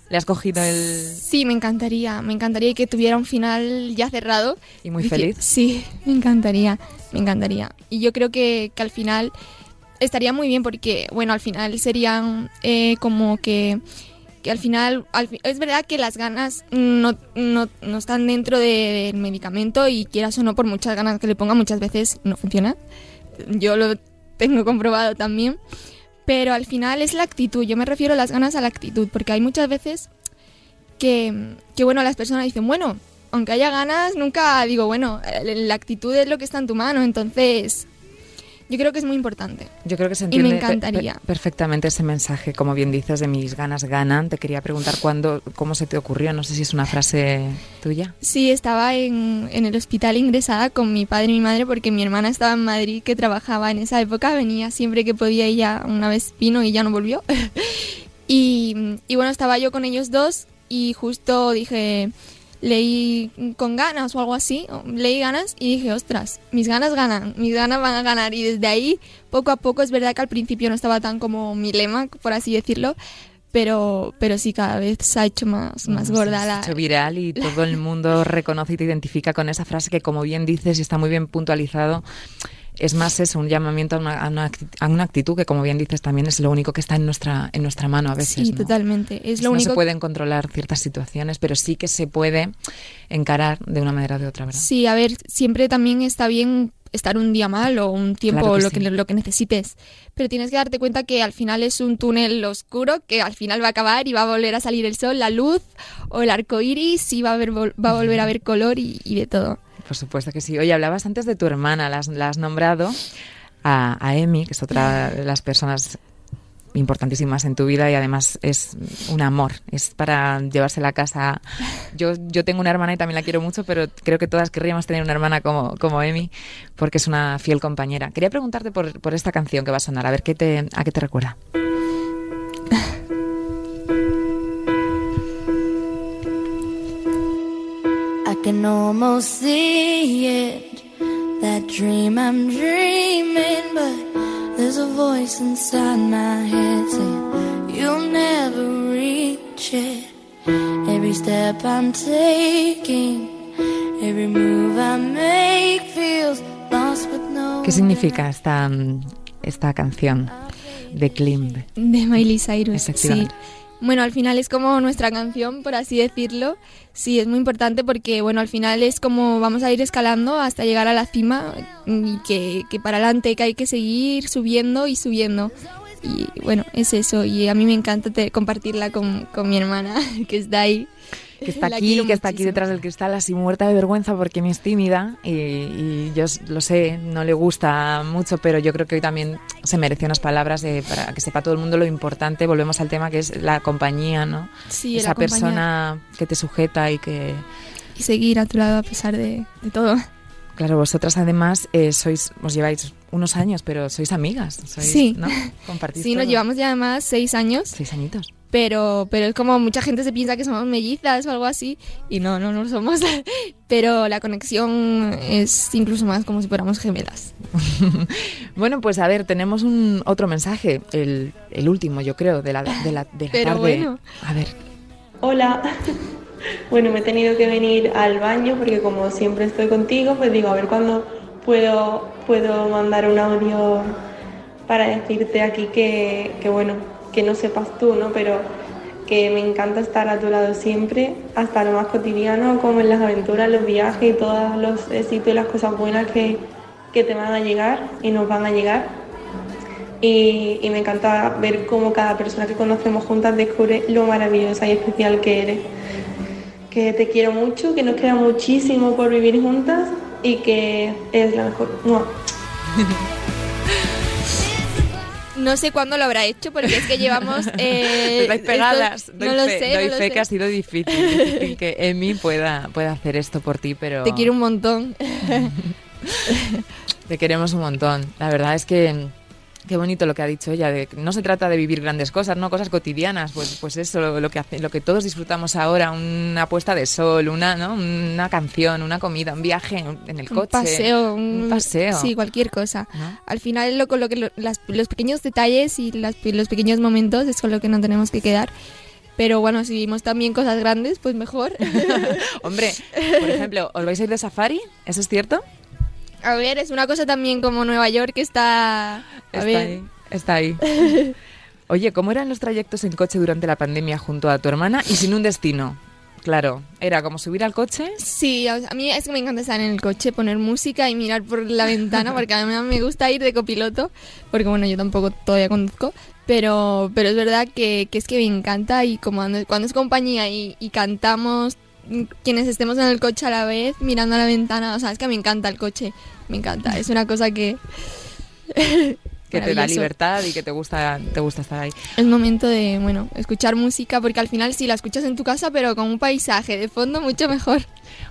¿Le has cogido el Sí, me encantaría. Me encantaría que tuviera un final ya cerrado. y muy feliz? Sí, me encantaría, me encantaría. Y yo creo que, que al final estaría muy bien porque, bueno, al final serían eh, como que, que al final, al fi- es verdad que las ganas no, no, no están dentro de- del medicamento y quieras o no, por muchas ganas que le ponga, muchas veces no funciona. Yo lo tengo comprobado también. Pero al final es la actitud, yo me refiero a las ganas a la actitud, porque hay muchas veces que, que bueno, las personas dicen, bueno, aunque haya ganas, nunca digo, bueno, la actitud es lo que está en tu mano, entonces yo creo que es muy importante. Yo creo que se Y me entiende encantaría. pe- perfectamente ese mensaje, como bien dices, de mis ganas ganan. Te quería preguntar cuándo, cómo se te ocurrió, no sé si es una frase tuya. Sí, estaba en, en el hospital ingresada con mi padre y mi madre porque mi hermana estaba en Madrid que trabajaba en esa época, venía siempre que podía y ya una vez vino y ya no volvió. y, y bueno, estaba yo con ellos dos y justo dije, leí con ganas o algo así, leí ganas y dije, ostras, mis ganas ganan, mis ganas van a ganar y desde ahí poco a poco es verdad que al principio no estaba tan como mi lema, por así decirlo. Pero, pero sí, cada vez se ha hecho más, más Bueno, gorda se ha la, hecho viral y todo el mundo reconoce y te identifica con esa frase que, como bien dices y está muy bien puntualizado, es más eso, un llamamiento a una, a una acti- a una actitud que, como bien dices, también es lo único que está en nuestra, en nuestra mano a veces. Sí, ¿no? totalmente. Es lo no único. se pueden controlar ciertas situaciones, pero sí que se puede encarar de una manera o de otra, ¿verdad? Sí, a ver, siempre también está bien estar un día mal o un tiempo Claro que lo, sí. que, lo que necesites. Pero tienes que darte cuenta que al final es un túnel oscuro que al final va a acabar y va a volver a salir el sol, la luz o el arco iris y va a, haber, vol- va a volver a haber color y, y de todo. Por supuesto que sí. Oye, hablabas antes de tu hermana, la has, la nombrado a, Emi, que es otra de las personas importantísimas en tu vida y además es un amor, es para llevársela a casa. Yo, yo tengo una hermana y también la quiero mucho, pero creo que todas querríamos tener una hermana como, como Emi, porque es una fiel compañera. Quería preguntarte por, por esta canción que va a sonar, a ver qué te, a qué te recuerda. Almost see it, that dream I'm dreaming, but there's a voice inside my head saying you'll never reach it. Every step I'm taking, every move I make feels lost with no. ¿Qué significa esta, esta canción de Klimb? De Miley Cyrus, sí. Bueno, al final es como nuestra canción, por así decirlo. Sí, es muy importante porque, bueno, al final es como vamos a ir escalando hasta llegar a la cima y que, que para adelante, que hay que seguir subiendo y subiendo. Y bueno, es eso. Y a mí me encanta te- compartirla con, con mi hermana, que está ahí. que está aquí, que está aquí detrás del cristal, así muerta de vergüenza porque me es tímida y, y yo lo sé, no le gusta mucho, pero yo creo que hoy también se merece unas palabras de- para que sepa todo el mundo lo importante. Volvemos al tema que es la compañía, ¿no? Sí, Esa persona que te sujeta y que, Y seguir a tu lado a pesar de, de todo. Claro, vosotras además eh, sois, os lleváis unos años, pero sois amigas, sois, Sí. ¿no? Compartís Sí, nos llevamos ya más seis años, seis añitos. pero, pero es como mucha gente se piensa que somos mellizas o algo así, y no, no, no lo somos. pero la conexión es incluso más como si fuéramos gemelas. Bueno, pues a ver, tenemos un otro mensaje, el, el último, yo creo, de la, de la, de la Pero tarde. bueno. A ver, Hola. Bueno, me he tenido que venir al baño porque como siempre estoy contigo, pues digo, a ver cuándo puedo, puedo mandar un audio para decirte aquí que, que bueno, que no sepas tú, ¿no? Pero que me encanta estar a tu lado siempre, hasta lo más cotidiano, como en las aventuras, los viajes y todos los éxitos y las cosas buenas que, que te van a llegar y nos van a llegar. Y, y me encanta ver cómo cada persona que conocemos juntas descubre lo maravillosa y especial que eres. Que te quiero mucho, que nos queda muchísimo por vivir juntas y que eres la mejor. ¡Mua! No sé cuándo lo habrá hecho porque es que llevamos... Eh, Estáis pegadas. esto- Doy no lo fe, sé, doy no lo fe sé. que ha sido difícil, difícil que Emi pueda, pueda hacer esto por ti, pero Te quiero un montón. te queremos un montón. La verdad es que qué bonito lo que ha dicho ella. De, que no se trata de vivir grandes cosas, no cosas cotidianas. Pues, pues eso, lo, lo que hace, lo que todos disfrutamos ahora, una puesta de sol, una, ¿no? una canción, una comida, un viaje en el Un coche, paseo. un paseo. Sí, cualquier cosa. ¿no? Al final lo, lo que lo- las- los pequeños detalles y las- los pequeños momentos es con lo que no tenemos que quedar. Pero bueno, si vimos también cosas grandes, pues mejor. Hombre, por ejemplo, ¿os vais a ir de safari? ¿Eso es cierto? A ver, es una cosa también como Nueva York que está... A Está ver, ahí. Está ahí. Oye, ¿cómo eran los trayectos en coche durante la pandemia junto a tu hermana y sin un destino? Claro, era como subir al coche. Sí, a mí es que me encanta estar en el coche, poner música y mirar por la ventana, porque a mí me gusta ir de copiloto, porque bueno, yo tampoco todavía conduzco, pero, pero es verdad que, que es que me encanta y como cuando, es compañía y, y cantamos quienes estemos en el coche a la vez, mirando a la ventana, o sea, es que me encanta el coche, me encanta, es una cosa que... Que te da libertad y que te gusta, te gusta estar ahí. Es momento de, bueno, escuchar música, porque al final sí la escuchas en tu casa, pero con un paisaje de fondo mucho mejor.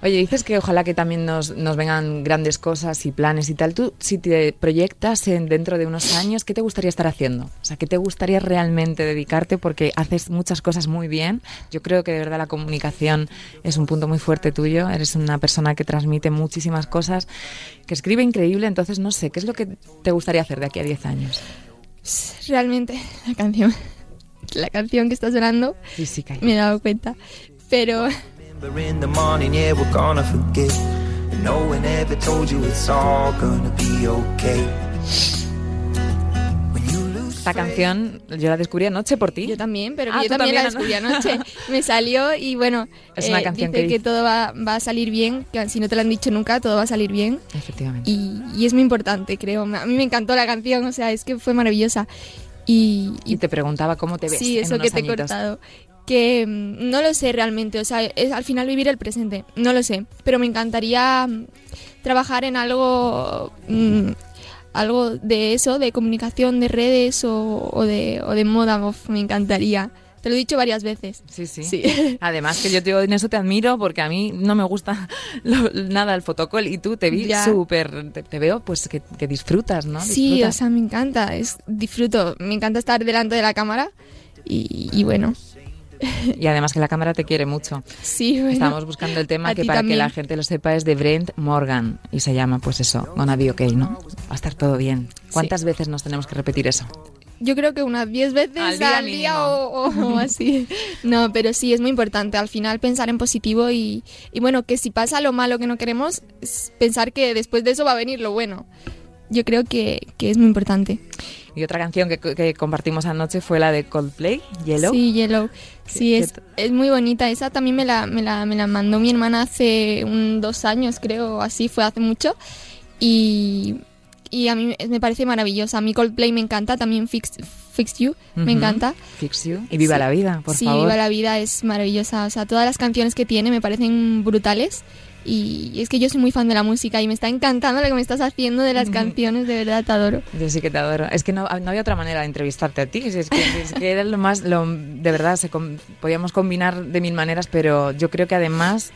Oye, dices que ojalá que también nos, nos vengan grandes cosas y planes y tal. Tú, si te proyectas en, dentro de unos años, ¿qué te gustaría estar haciendo? O sea, ¿qué te gustaría realmente dedicarte? Porque haces muchas cosas muy bien. Yo creo que de verdad la comunicación es un punto muy fuerte tuyo. Eres una persona que transmite muchísimas cosas, que escribe increíble. Entonces, no sé, ¿qué es lo que te gustaría hacer de aquí a 10 años? Realmente, la canción, la canción que está sonando, Sí, sí, calla. me he dado cuenta. Pero Esta canción yo la descubrí anoche por ti. yo también, pero Ah, yo también, la descubrí ¿no? anoche. Me salió y bueno, Es una eh, canción dice que que, todo va, va a salir bien, que si no te lo han dicho nunca, todo va a salir bien. Efectivamente. Y, y es muy importante, creo. A mí me encantó la canción, o sea, es que fue maravillosa. Y, Y te preguntaba cómo te ves. Sí, en eso unos que te he añitos. cortado. Que mm, no lo sé realmente, o sea, es al final vivir el presente, no lo sé, pero me encantaría mm, trabajar en algo mm, algo de eso, de comunicación, de redes o, o de, o de moda, uf, me encantaría. Te lo he dicho varias veces. Sí, sí. Sí. Además que yo te, en eso te admiro porque a mí no me gusta lo- nada el fotocall y tú te vi súper, te, te veo pues que, que disfrutas, ¿no? Sí, o Disfrutas. sea, me encanta, es, disfruto, me encanta estar delante de la cámara y, y bueno, Y además que la cámara te quiere mucho. sí, bueno. Estábamos buscando el tema que para que la gente lo sepa es de Brent Morgan y se llama pues eso, Gonna Be Okay, ¿no? Va a estar todo bien. ¿Cuántas veces nos tenemos que repetir eso? Yo creo que unas 10 veces Al al día o, o así. No, pero sí, es muy importante al final pensar en positivo y, y bueno, que si pasa lo malo que no queremos, pensar que después de eso va a venir lo bueno. Yo creo que, que es muy importante. Y otra canción que, que compartimos anoche fue la de Coldplay, Yellow. Sí, Yellow. Sí, es, es muy bonita. Esa también me la, me, la, me la mandó mi hermana hace un, dos años, creo, así, fue hace mucho. Y, y a mí me parece maravillosa. A mí Coldplay me encanta, también Fix, Fix You me Ujú. encanta. Fix You. Y Viva Sí. la Vida, por sí, favor. Viva la vida es maravillosa. O sea, todas las canciones que tiene me parecen brutales. Y es que yo soy muy fan de la música y me está encantando lo que me estás haciendo de las canciones, de verdad te adoro. Yo sí que te adoro. Es que no, no había otra manera de entrevistarte a ti. Es que, es que era lo más, lo, de verdad, se podíamos combinar de mil maneras, pero yo creo que además,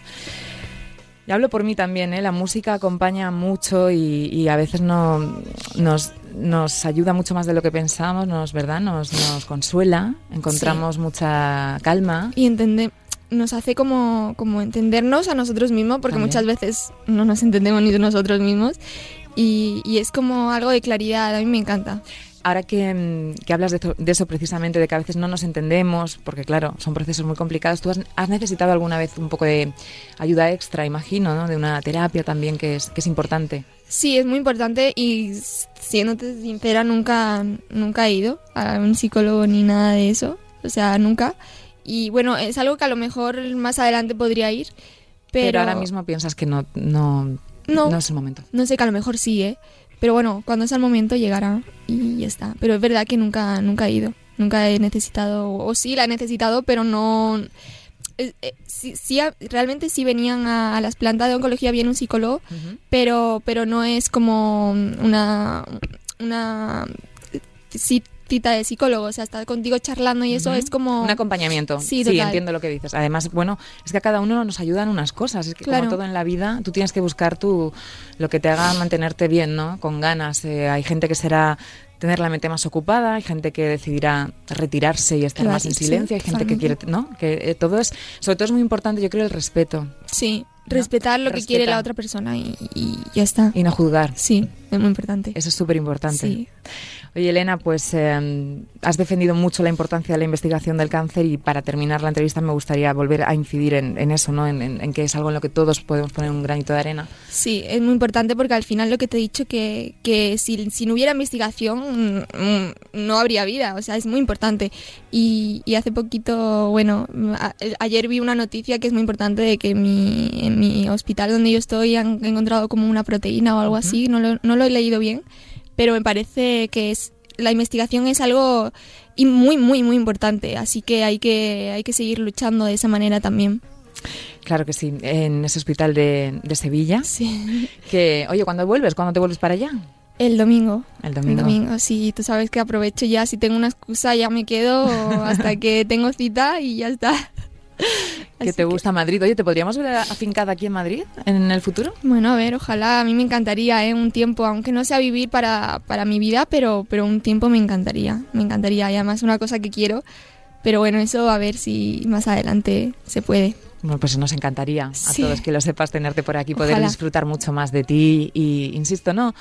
y hablo por mí también, ¿eh? la música acompaña mucho y, y a veces no, nos, nos ayuda mucho más de lo que pensamos, nos, ¿verdad? Nos, nos consuela, encontramos mucha calma. Y entender, nos hace como, como entendernos a nosotros mismos, porque También. muchas veces no nos entendemos ni nosotros mismos. Y, y es como algo de claridad, a mí me encanta. ahora que, mm, que hablas de eso, de eso precisamente, de que a veces no nos entendemos, porque claro, son procesos muy complicados, ¿tú has, has necesitado alguna vez un poco de ayuda extra, imagino, ¿no? de una terapia también que es, que es importante? Sí, es muy importante y siéndote sincera, nunca, nunca he ido a un psicólogo ni nada de eso. O sea, nunca. Y bueno, es algo que a lo mejor más adelante podría ir. Pero, Pero, ahora mismo piensas que no, no, No. no es el momento. No sé, que a lo mejor sí, ¿eh? Pero bueno, cuando sea el momento llegará y ya está. Pero es verdad que nunca, nunca he ido. Nunca he necesitado, o sí la he necesitado, pero no... eh, eh, sí, sí realmente sí venían a, a las plantas de oncología, viene un psicólogo, pero, pero no es como una, una ci- cita de psicólogo, o sea, estar contigo charlando y eso es como... Un acompañamiento. Sí, total. entiendo lo que dices. Además, bueno, es que a cada uno nos ayudan unas cosas. Es que Claro. como todo en la vida, tú tienes que buscar tu, lo que te haga mantenerte bien, ¿no? Con ganas. Eh, hay gente que será tener la mente más ocupada, hay gente que decidirá retirarse y estar más en silencio, hay gente que quiere. ¿no? Que eh, todo es, sobre todo es muy importante, yo creo, el respeto Sí, ¿no? respetar lo que quiere la otra persona y, y ya está. y no juzgar. Sí, es muy importante. Eso es súper importante. Sí. Oye, Elena, pues eh, has defendido mucho la importancia de la investigación del cáncer y para terminar la entrevista me gustaría volver a incidir en, en eso, ¿no? En, en- en que es algo en lo que todos podemos poner un granito de arena. Sí, es muy importante porque al final lo que te he dicho que, que si, si no hubiera investigación mm, no habría vida, o sea, es muy importante. Y, y hace poquito, bueno, a- ayer vi una noticia que es muy importante de que mi, en mi hospital donde yo estoy han encontrado como una proteína o algo así, no lo, no lo he leído bien, pero me parece que es la investigación es algo muy, muy, muy importante, así que hay que, hay que seguir luchando de esa manera también. Claro que sí, en ese hospital de, de Sevilla. Sí. Que, oye, ¿cuándo vuelves? ¿Cuándo te vuelves para allá? El domingo. El domingo. El domingo, sí, tú sabes que aprovecho ya, si tengo una excusa ya me quedo hasta que tengo cita y ya está. ¿Que Así te gusta Madrid? Oye, ¿te podríamos ver afincada aquí en Madrid en el futuro? Bueno, a ver, ojalá, a mí me encantaría, ¿eh? Un tiempo, aunque no sea vivir para, para mi vida, pero, pero un tiempo me encantaría, me encantaría, y además una cosa que quiero, pero bueno, eso a ver si más adelante se puede. Bueno, pues nos encantaría a Sí. todos que lo sepas tenerte por aquí, poder Ojalá. disfrutar mucho más de ti. Y insisto, no,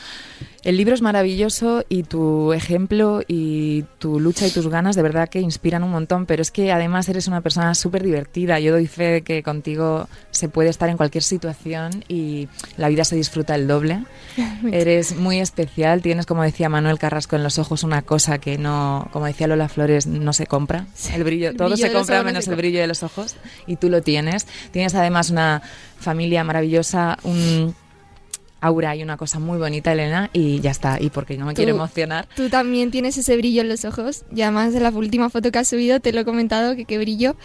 el libro es maravilloso y tu ejemplo y tu lucha y tus ganas de verdad que inspiran un montón, pero es que además eres una persona súper divertida. Yo doy fe de que contigo se puede estar en cualquier situación y la vida se disfruta el doble. Eres muy especial, tienes, como decía Manuel Carrasco, en los ojos una cosa que no, como decía Lola Flores, no se compra. El brillo, el todo brillo se compra menos el brillo de los ojos y tú lo tienes. Tienes además una familia maravillosa, un aura y una cosa muy bonita, Elena, y ya está. Y porque no me quiero emocionar. Tú también tienes ese brillo en los ojos y además en la última foto que has subido te lo he comentado que qué brillo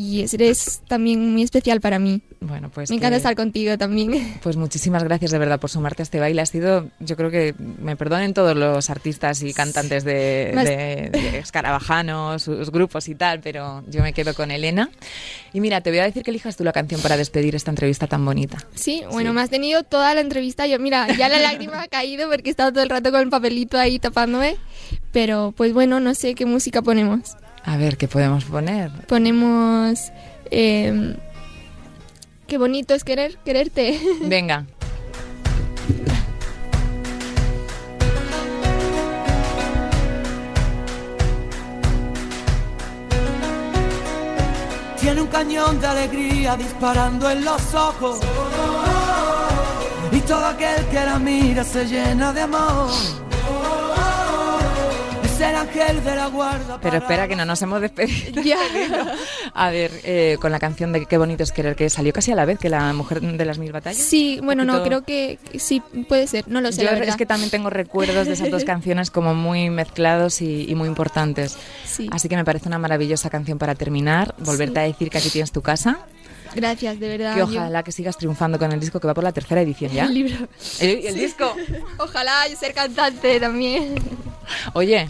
y eres también muy especial para mí. Bueno, pues me encanta que- estar contigo también. Pues muchísimas gracias de verdad por sumarte a este baile. Ha sido, yo creo que me perdonen todos los artistas y cantantes de, Más- de, de Escarabajano, sus grupos y tal, pero yo me quedo con Elena. Y mira, te voy a decir que elijas tú la canción para despedir esta entrevista tan bonita. Sí, bueno, me has tenido toda la entrevista. Yo, mira, ya la lágrima ha caído porque he estado todo el rato con el papelito ahí tapándome. Pero, pues bueno, no sé qué música ponemos. A ver, ¿qué podemos poner? Ponemos. eh, qué bonito es querer, quererte. Venga. Tiene un cañón de alegría disparando en los ojos. Y todo aquel que la mira se llena de amor. Es el ángel de la guarda. Pero espera, que no nos hemos despedido. ya. A ver, eh, con la canción de Qué bonito es querer, que salió casi a la vez que La mujer de las mil batallas. Sí, bueno, no, creo que sí, puede ser. No lo sé, Yo la es que también tengo recuerdos de esas dos canciones como muy mezclados y, y muy importantes. Sí. Así que me parece una maravillosa canción para terminar. Volverte Sí. a decir que aquí tienes tu casa. Gracias, de verdad. Que yo- ojalá que sigas triunfando con el disco que va por la tercera edición ya. El libro. El, el disco. Ojalá yo ser cantante también. Oye,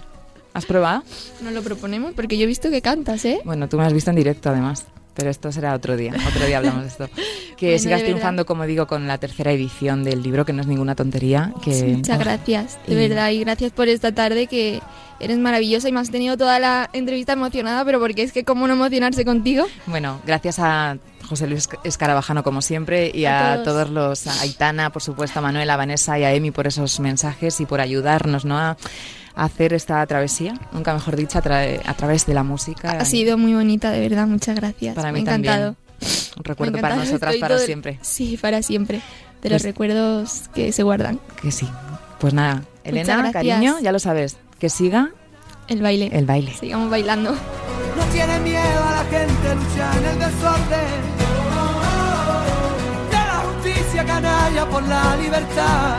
¿has probado? No lo proponemos porque yo he visto que cantas, ¿eh? Bueno, tú me has visto en directo además. Pero esto será otro día. Otro día hablamos de esto. Que Bueno, sigas triunfando, como digo, con la tercera edición del libro, que no es ninguna tontería. Que, Sí, muchas oh, gracias, de y- verdad, y gracias por esta tarde que eres maravillosa y me has tenido toda la entrevista emocionada, pero porque es que cómo no emocionarse contigo. Bueno, gracias a José Luis Escarabajano, como siempre, y A a, todos. todos los, a Aitana, por supuesto, a Manuel, a Vanessa y a Emi por esos mensajes y por ayudarnos, ¿no? A, hacer esta travesía, nunca mejor dicho, a, tra- a través de la música. Ha sido muy bonita, de verdad, muchas gracias. Para mí Me ha encantado. Un recuerdo para nosotras estoy para todo- siempre. Sí, para siempre. De los Pues- recuerdos que se guardan. Que sí. Pues nada, Elena, cariño, ya lo sabes, que siga El baile. el baile. Sigamos bailando. No tiene miedo a la gente, lucha en el desorden. De la justicia canalla por la libertad.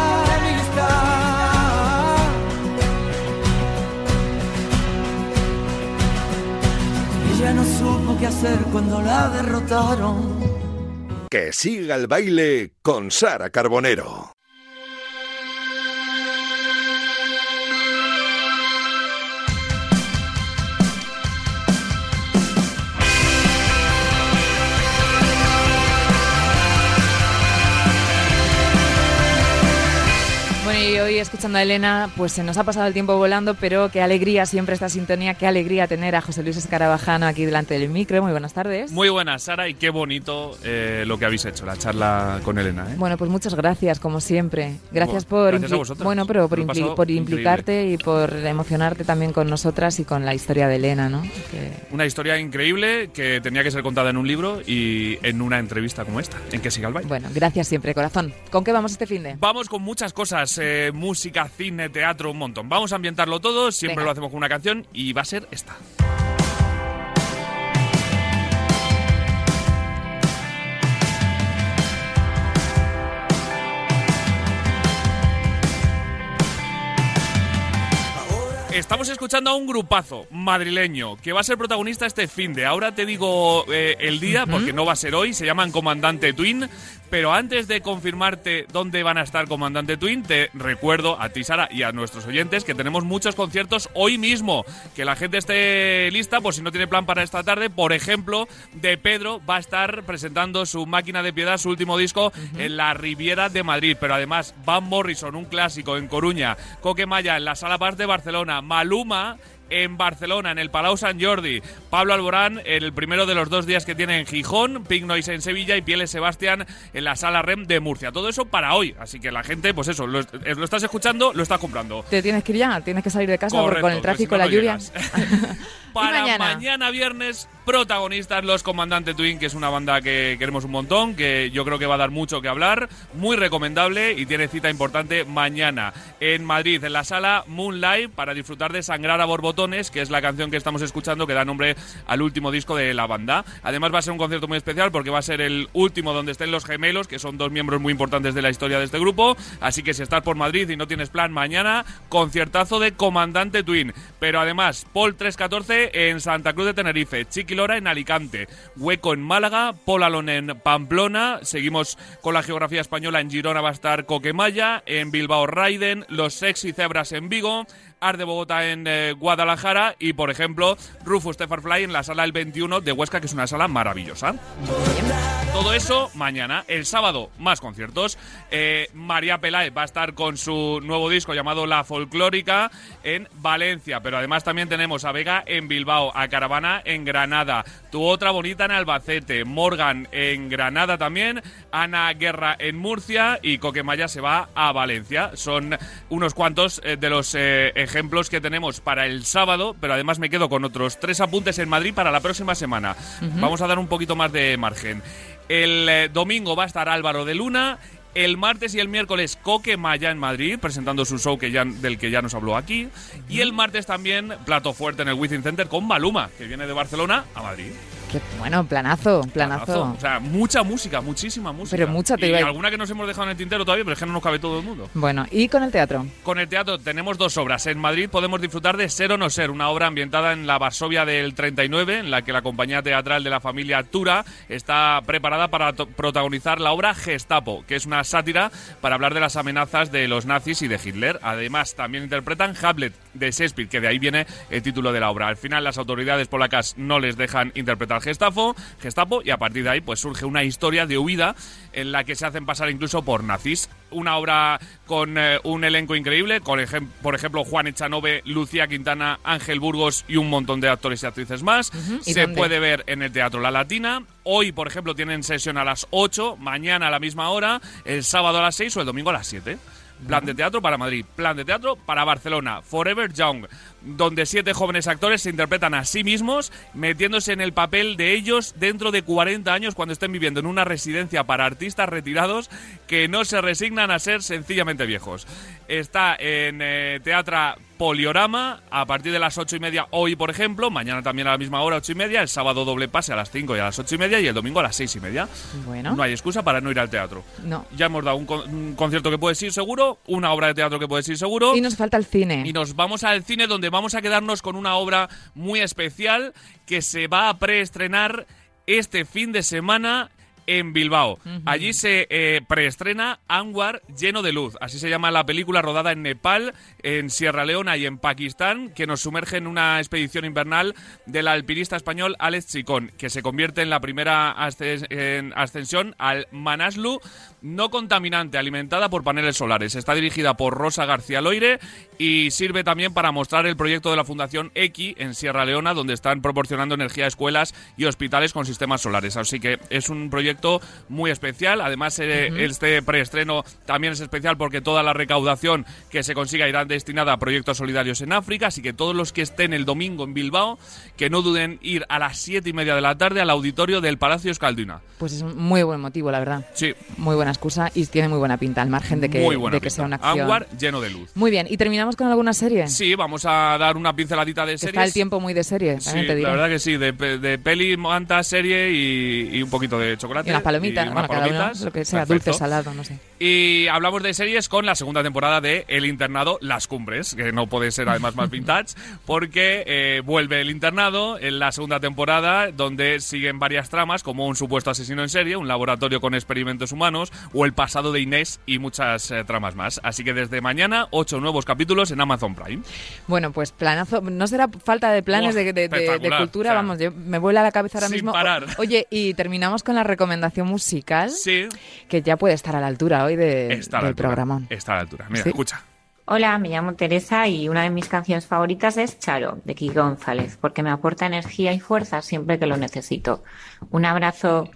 Qué hacer cuando la derrotaron. Que siga el baile con Sara Carbonero. Y hoy escuchando a Elena, pues se nos ha pasado el tiempo volando, pero qué alegría siempre esta sintonía, qué alegría tener a José Luis Escarabajano aquí delante del micro. Muy buenas tardes. Muy buenas, Sara, y qué bonito eh, lo que habéis hecho, la charla con Elena. ¿eh? Bueno, pues muchas gracias, como siempre. Gracias Bueno, por, gracias a impli- vosotras. bueno, pero por, impli- por increíble. implicarte y por emocionarte también con nosotras y con la historia de Elena, ¿no? Que- Una historia increíble que tenía que ser contada en un libro y en una entrevista como esta, en que siga el baile. Bueno, gracias siempre, corazón. ¿Con qué vamos este fin de? Vamos con muchas cosas, eh, música, cine, teatro, un montón. Vamos a ambientarlo todo, siempre Venga. lo hacemos con una canción y va a ser esta. Estamos escuchando a un grupazo madrileño que va a ser protagonista este fin de. Ahora te digo eh, el día porque no va a ser hoy. Se llaman Comandante Twin. Pero antes de confirmarte dónde van a estar Comandante Twin, te recuerdo a ti, Sara, y a nuestros oyentes que tenemos muchos conciertos hoy mismo. Que la gente esté lista por si no tiene plan para esta tarde. Por ejemplo, de Pedro va a estar presentando su máquina de piedad, su último disco, en la Riviera de Madrid. Pero además, Van Morrison, un clásico en Coruña, Coque Maya en la Sala Paz de Barcelona, Maluma en Barcelona, en el Palau Sant Jordi, Pablo Alborán en el primero de los dos días que tiene en Gijón, Pink Noise en Sevilla y Pieles Sebastián en la Sala REM de Murcia. Todo eso para hoy, así que la gente, pues eso, lo, eh, lo estás escuchando, lo estás comprando. Te tienes que ir ya, tienes que salir de casa porque Correcto, con el tráfico, si no, la no lluvia. Para mañana? mañana? viernes, protagonistas Los Comandante Twin, que es una banda que queremos un montón, que yo creo que va a dar mucho que hablar, muy recomendable y tiene cita importante mañana en Madrid, en la sala Moonlight, para disfrutar de Sangrar a Borbotones, que es la canción que estamos escuchando que da nombre al último disco de la banda. Además va a ser un concierto muy especial porque va a ser el último donde estén los gemelos, que son dos miembros muy importantes de la historia de este grupo, así que si estás por Madrid y no tienes plan mañana, conciertazo de Comandante Twin. Pero además, Paul 314 en Santa Cruz de Tenerife, Chiqui Lora en Alicante, Hueco en Málaga, Paul Alon en Pamplona, seguimos con la geografía española, en Girona va a estar Coquemaya, en Bilbao Raiden, Los Sexy Cebras en Vigo, Ar de Bogotá en eh, Guadalajara y, por ejemplo, Rufus Fly en la sala El 21 de Huesca, que es una sala maravillosa. Todo eso mañana. El sábado, más conciertos. Eh, María Peláez va a estar con su nuevo disco llamado La Folclórica en Valencia. Pero además también tenemos a Vega en Bilbao, a Caravana en Granada, Tu Otra Bonita en Albacete, Morgan en Granada también, Ana Guerra en Murcia y Coquemaya se va a Valencia. Son unos cuantos eh, de los eh, ejemplos que tenemos para el sábado, pero además me quedo con otros tres apuntes en Madrid para la próxima semana. Vamos a dar un poquito más de margen. El eh, domingo va a estar Álvaro de Luna. El martes y el miércoles Coque Maya en Madrid, presentando su show que ya, del que ya nos habló aquí. Y el martes también plato fuerte en el Within Center con Maluma, que viene de Barcelona a Madrid. Qué bueno, planazo, planazo. O sea, mucha música, muchísima música. Pero mucha te y alguna que nos hemos dejado en el tintero todavía, pero es que no nos cabe todo el mundo. Bueno, ¿y con el teatro? Con el teatro tenemos dos obras. En Madrid podemos disfrutar de Ser o no ser, una obra ambientada en la Varsovia del 39, en la que la compañía teatral de la familia Tura está preparada para protagonizar la obra Gestapo, que es una sátira para hablar de las amenazas de los nazis y de Hitler. Además, también interpretan Hamlet de Shakespeare, que de ahí viene el título de la obra. Al final, las autoridades polacas no les dejan interpretar Gestapo, Gestapo y a partir de ahí pues surge una historia de huida en la que se hacen pasar incluso por nazis. Una obra con eh, un elenco increíble, con ejem- por ejemplo Juan Echanove, Lucía Quintana, Ángel Burgos y un montón de actores y actrices más. ¿Y Se dónde? puede ver en el Teatro La Latina. Hoy, por ejemplo, tienen sesión a las 8, mañana a la misma hora, el sábado a las 6 o el domingo a las 7. Plan de teatro para Madrid, plan de teatro para Barcelona, Forever Young, donde siete jóvenes actores se interpretan a sí mismos, metiéndose en el papel de ellos dentro de 40 años cuando estén viviendo en una residencia para artistas retirados que no se resignan a ser sencillamente viejos. Está en eh, Teatra Poliorama a partir de las ocho y media hoy, por ejemplo, mañana también a la misma hora, ocho y media, el sábado doble pase a las 5 y a las ocho y media y el domingo a las seis y media. Bueno. No hay excusa para no ir al teatro. No. Ya hemos dado un, con- un concierto que puedes ir seguro, una obra de teatro que puedes ir seguro. Y nos falta el cine. Y nos vamos al cine donde vamos a quedarnos con una obra muy especial que se va a preestrenar este fin de semana en Bilbao. Allí se eh, preestrena Anwar lleno de luz. Así se llama la película rodada en Nepal, en Sierra Leona y en Pakistán, que nos sumerge en una expedición invernal del alpinista español Alex Chicón, que se convierte en la primera asces- en ascensión al Manaslu no contaminante, alimentada por paneles solares. Está dirigida por Rosa García Loire y sirve también para mostrar el proyecto de la Fundación Equi en Sierra Leona, donde están proporcionando energía a escuelas y hospitales con sistemas solares. Así que es un proyecto muy especial. Además, eh, este preestreno también es especial porque toda la recaudación que se consiga irá destinada a proyectos solidarios en África. Así que todos los que estén el domingo en Bilbao, que no duden ir a las siete y media de la tarde al auditorio del Palacio Escalduna. Pues es un muy buen motivo, la verdad. Sí. Muy buena excusa y tiene muy buena pinta, al margen de que, muy buena de que sea una acción. Anwar lleno de luz. Muy bien, ¿y terminamos con alguna serie? Sí, vamos a dar una pinceladita de series. Está el tiempo muy de serie, Sí, te la verdad que sí, de, pe- de peli, manta, serie y, y un poquito de chocolate. Y unas palomitas, y unas bueno, cada uno palomitas. lo que sea, Perfecto. dulce, salado, no sé. Y hablamos de series con la segunda temporada de El Internado Las Cumbres, que no puede ser además más vintage, porque eh, vuelve El Internado en la segunda temporada, donde siguen varias tramas, como un supuesto asesino en serie, un laboratorio con experimentos humanos, o el pasado de Inés y muchas eh, tramas más. Así que desde mañana, ocho nuevos capítulos en Amazon Prime. Bueno, pues planazo. No será falta de planes de, de- de- de espectacular, cultura, o sea, vamos, yo me vuela la cabeza ahora sin mismo. O- parar. Oye, y terminamos con la recomendación musical. Sí. Que ya puede estar a la altura hoy de, Está del altura. programón. Está a la altura. Mira, Sí. escucha. Hola, me llamo Teresa y una de mis canciones favoritas es Charo, de Kike González, porque me aporta energía y fuerza siempre que lo necesito. Un abrazo.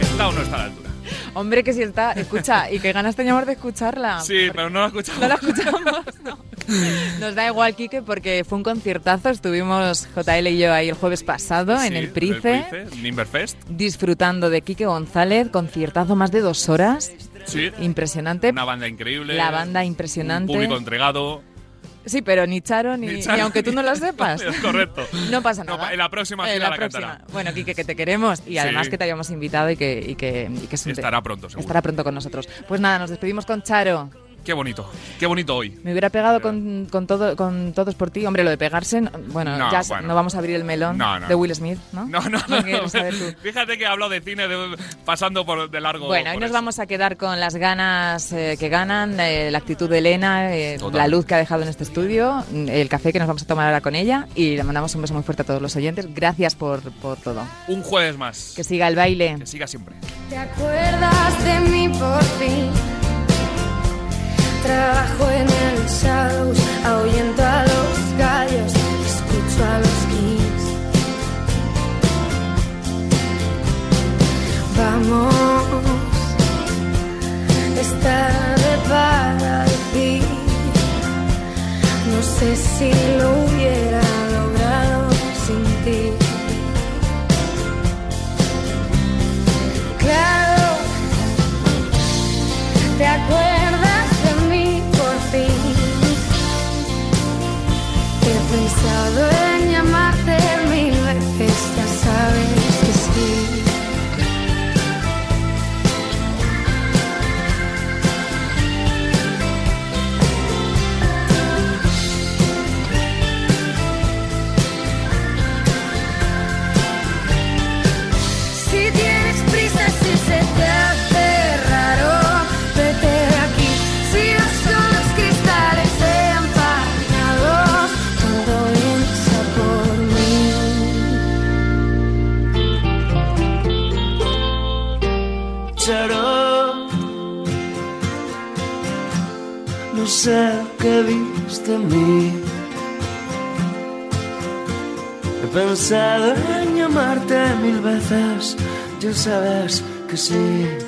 ¿Está o no está a la altura? Hombre, que si está, escucha, y qué ganas teníamos de escucharla. Sí, pero no la escuchamos. No la escuchamos, no. Nos da igual, Quique, porque fue un conciertazo. Estuvimos JL y yo ahí el jueves pasado en Sí, el Price, Nimberfest. disfrutando de Quique González, conciertazo más de dos horas. Sí. Impresionante. Una banda increíble. La banda impresionante. Un público entregado. Sí, pero ni Charo ni, Ni Charo ni aunque tú no lo sepas. Es correcto. No pasa No, nada. en la próxima En gira la la próxima. cantará. Bueno, Quique, que te queremos y además Sí. que te habíamos invitado y que, y que, y Estará pronto, seguro. estará pronto con nosotros. Pues nada, nos despedimos con Charo. Qué bonito. Qué bonito hoy. Me hubiera pegado con, con todo, con todos por ti. Hombre, lo de pegarse, no- bueno, No, ya bueno. no vamos a abrir el melón No, no. de Will Smith, ¿no? No, no. Fíjate que hablo de cine de- pasando por de largo. Bueno, hoy nos eso. vamos a quedar con las ganas eh, que ganan, eh, la actitud de Elena, eh, la luz que ha dejado en este estudio, mm, el café que nos vamos a tomar ahora con ella y le mandamos un beso muy fuerte a todos los oyentes. Gracias por, por todo. Un jueves más. Que siga el baile. Que siga siempre. ¿Te acuerdas de mí por fin? Trabajo en el Shadows, ahuyento a los gallos, escucho a los Kings. Vamos, es tarde para decir, no sé si lo hubiera logrado sin ti. Claro, ¿te acuerdas He que viste en mí. He pensado en llamarte mil veces, ya sabes que sí.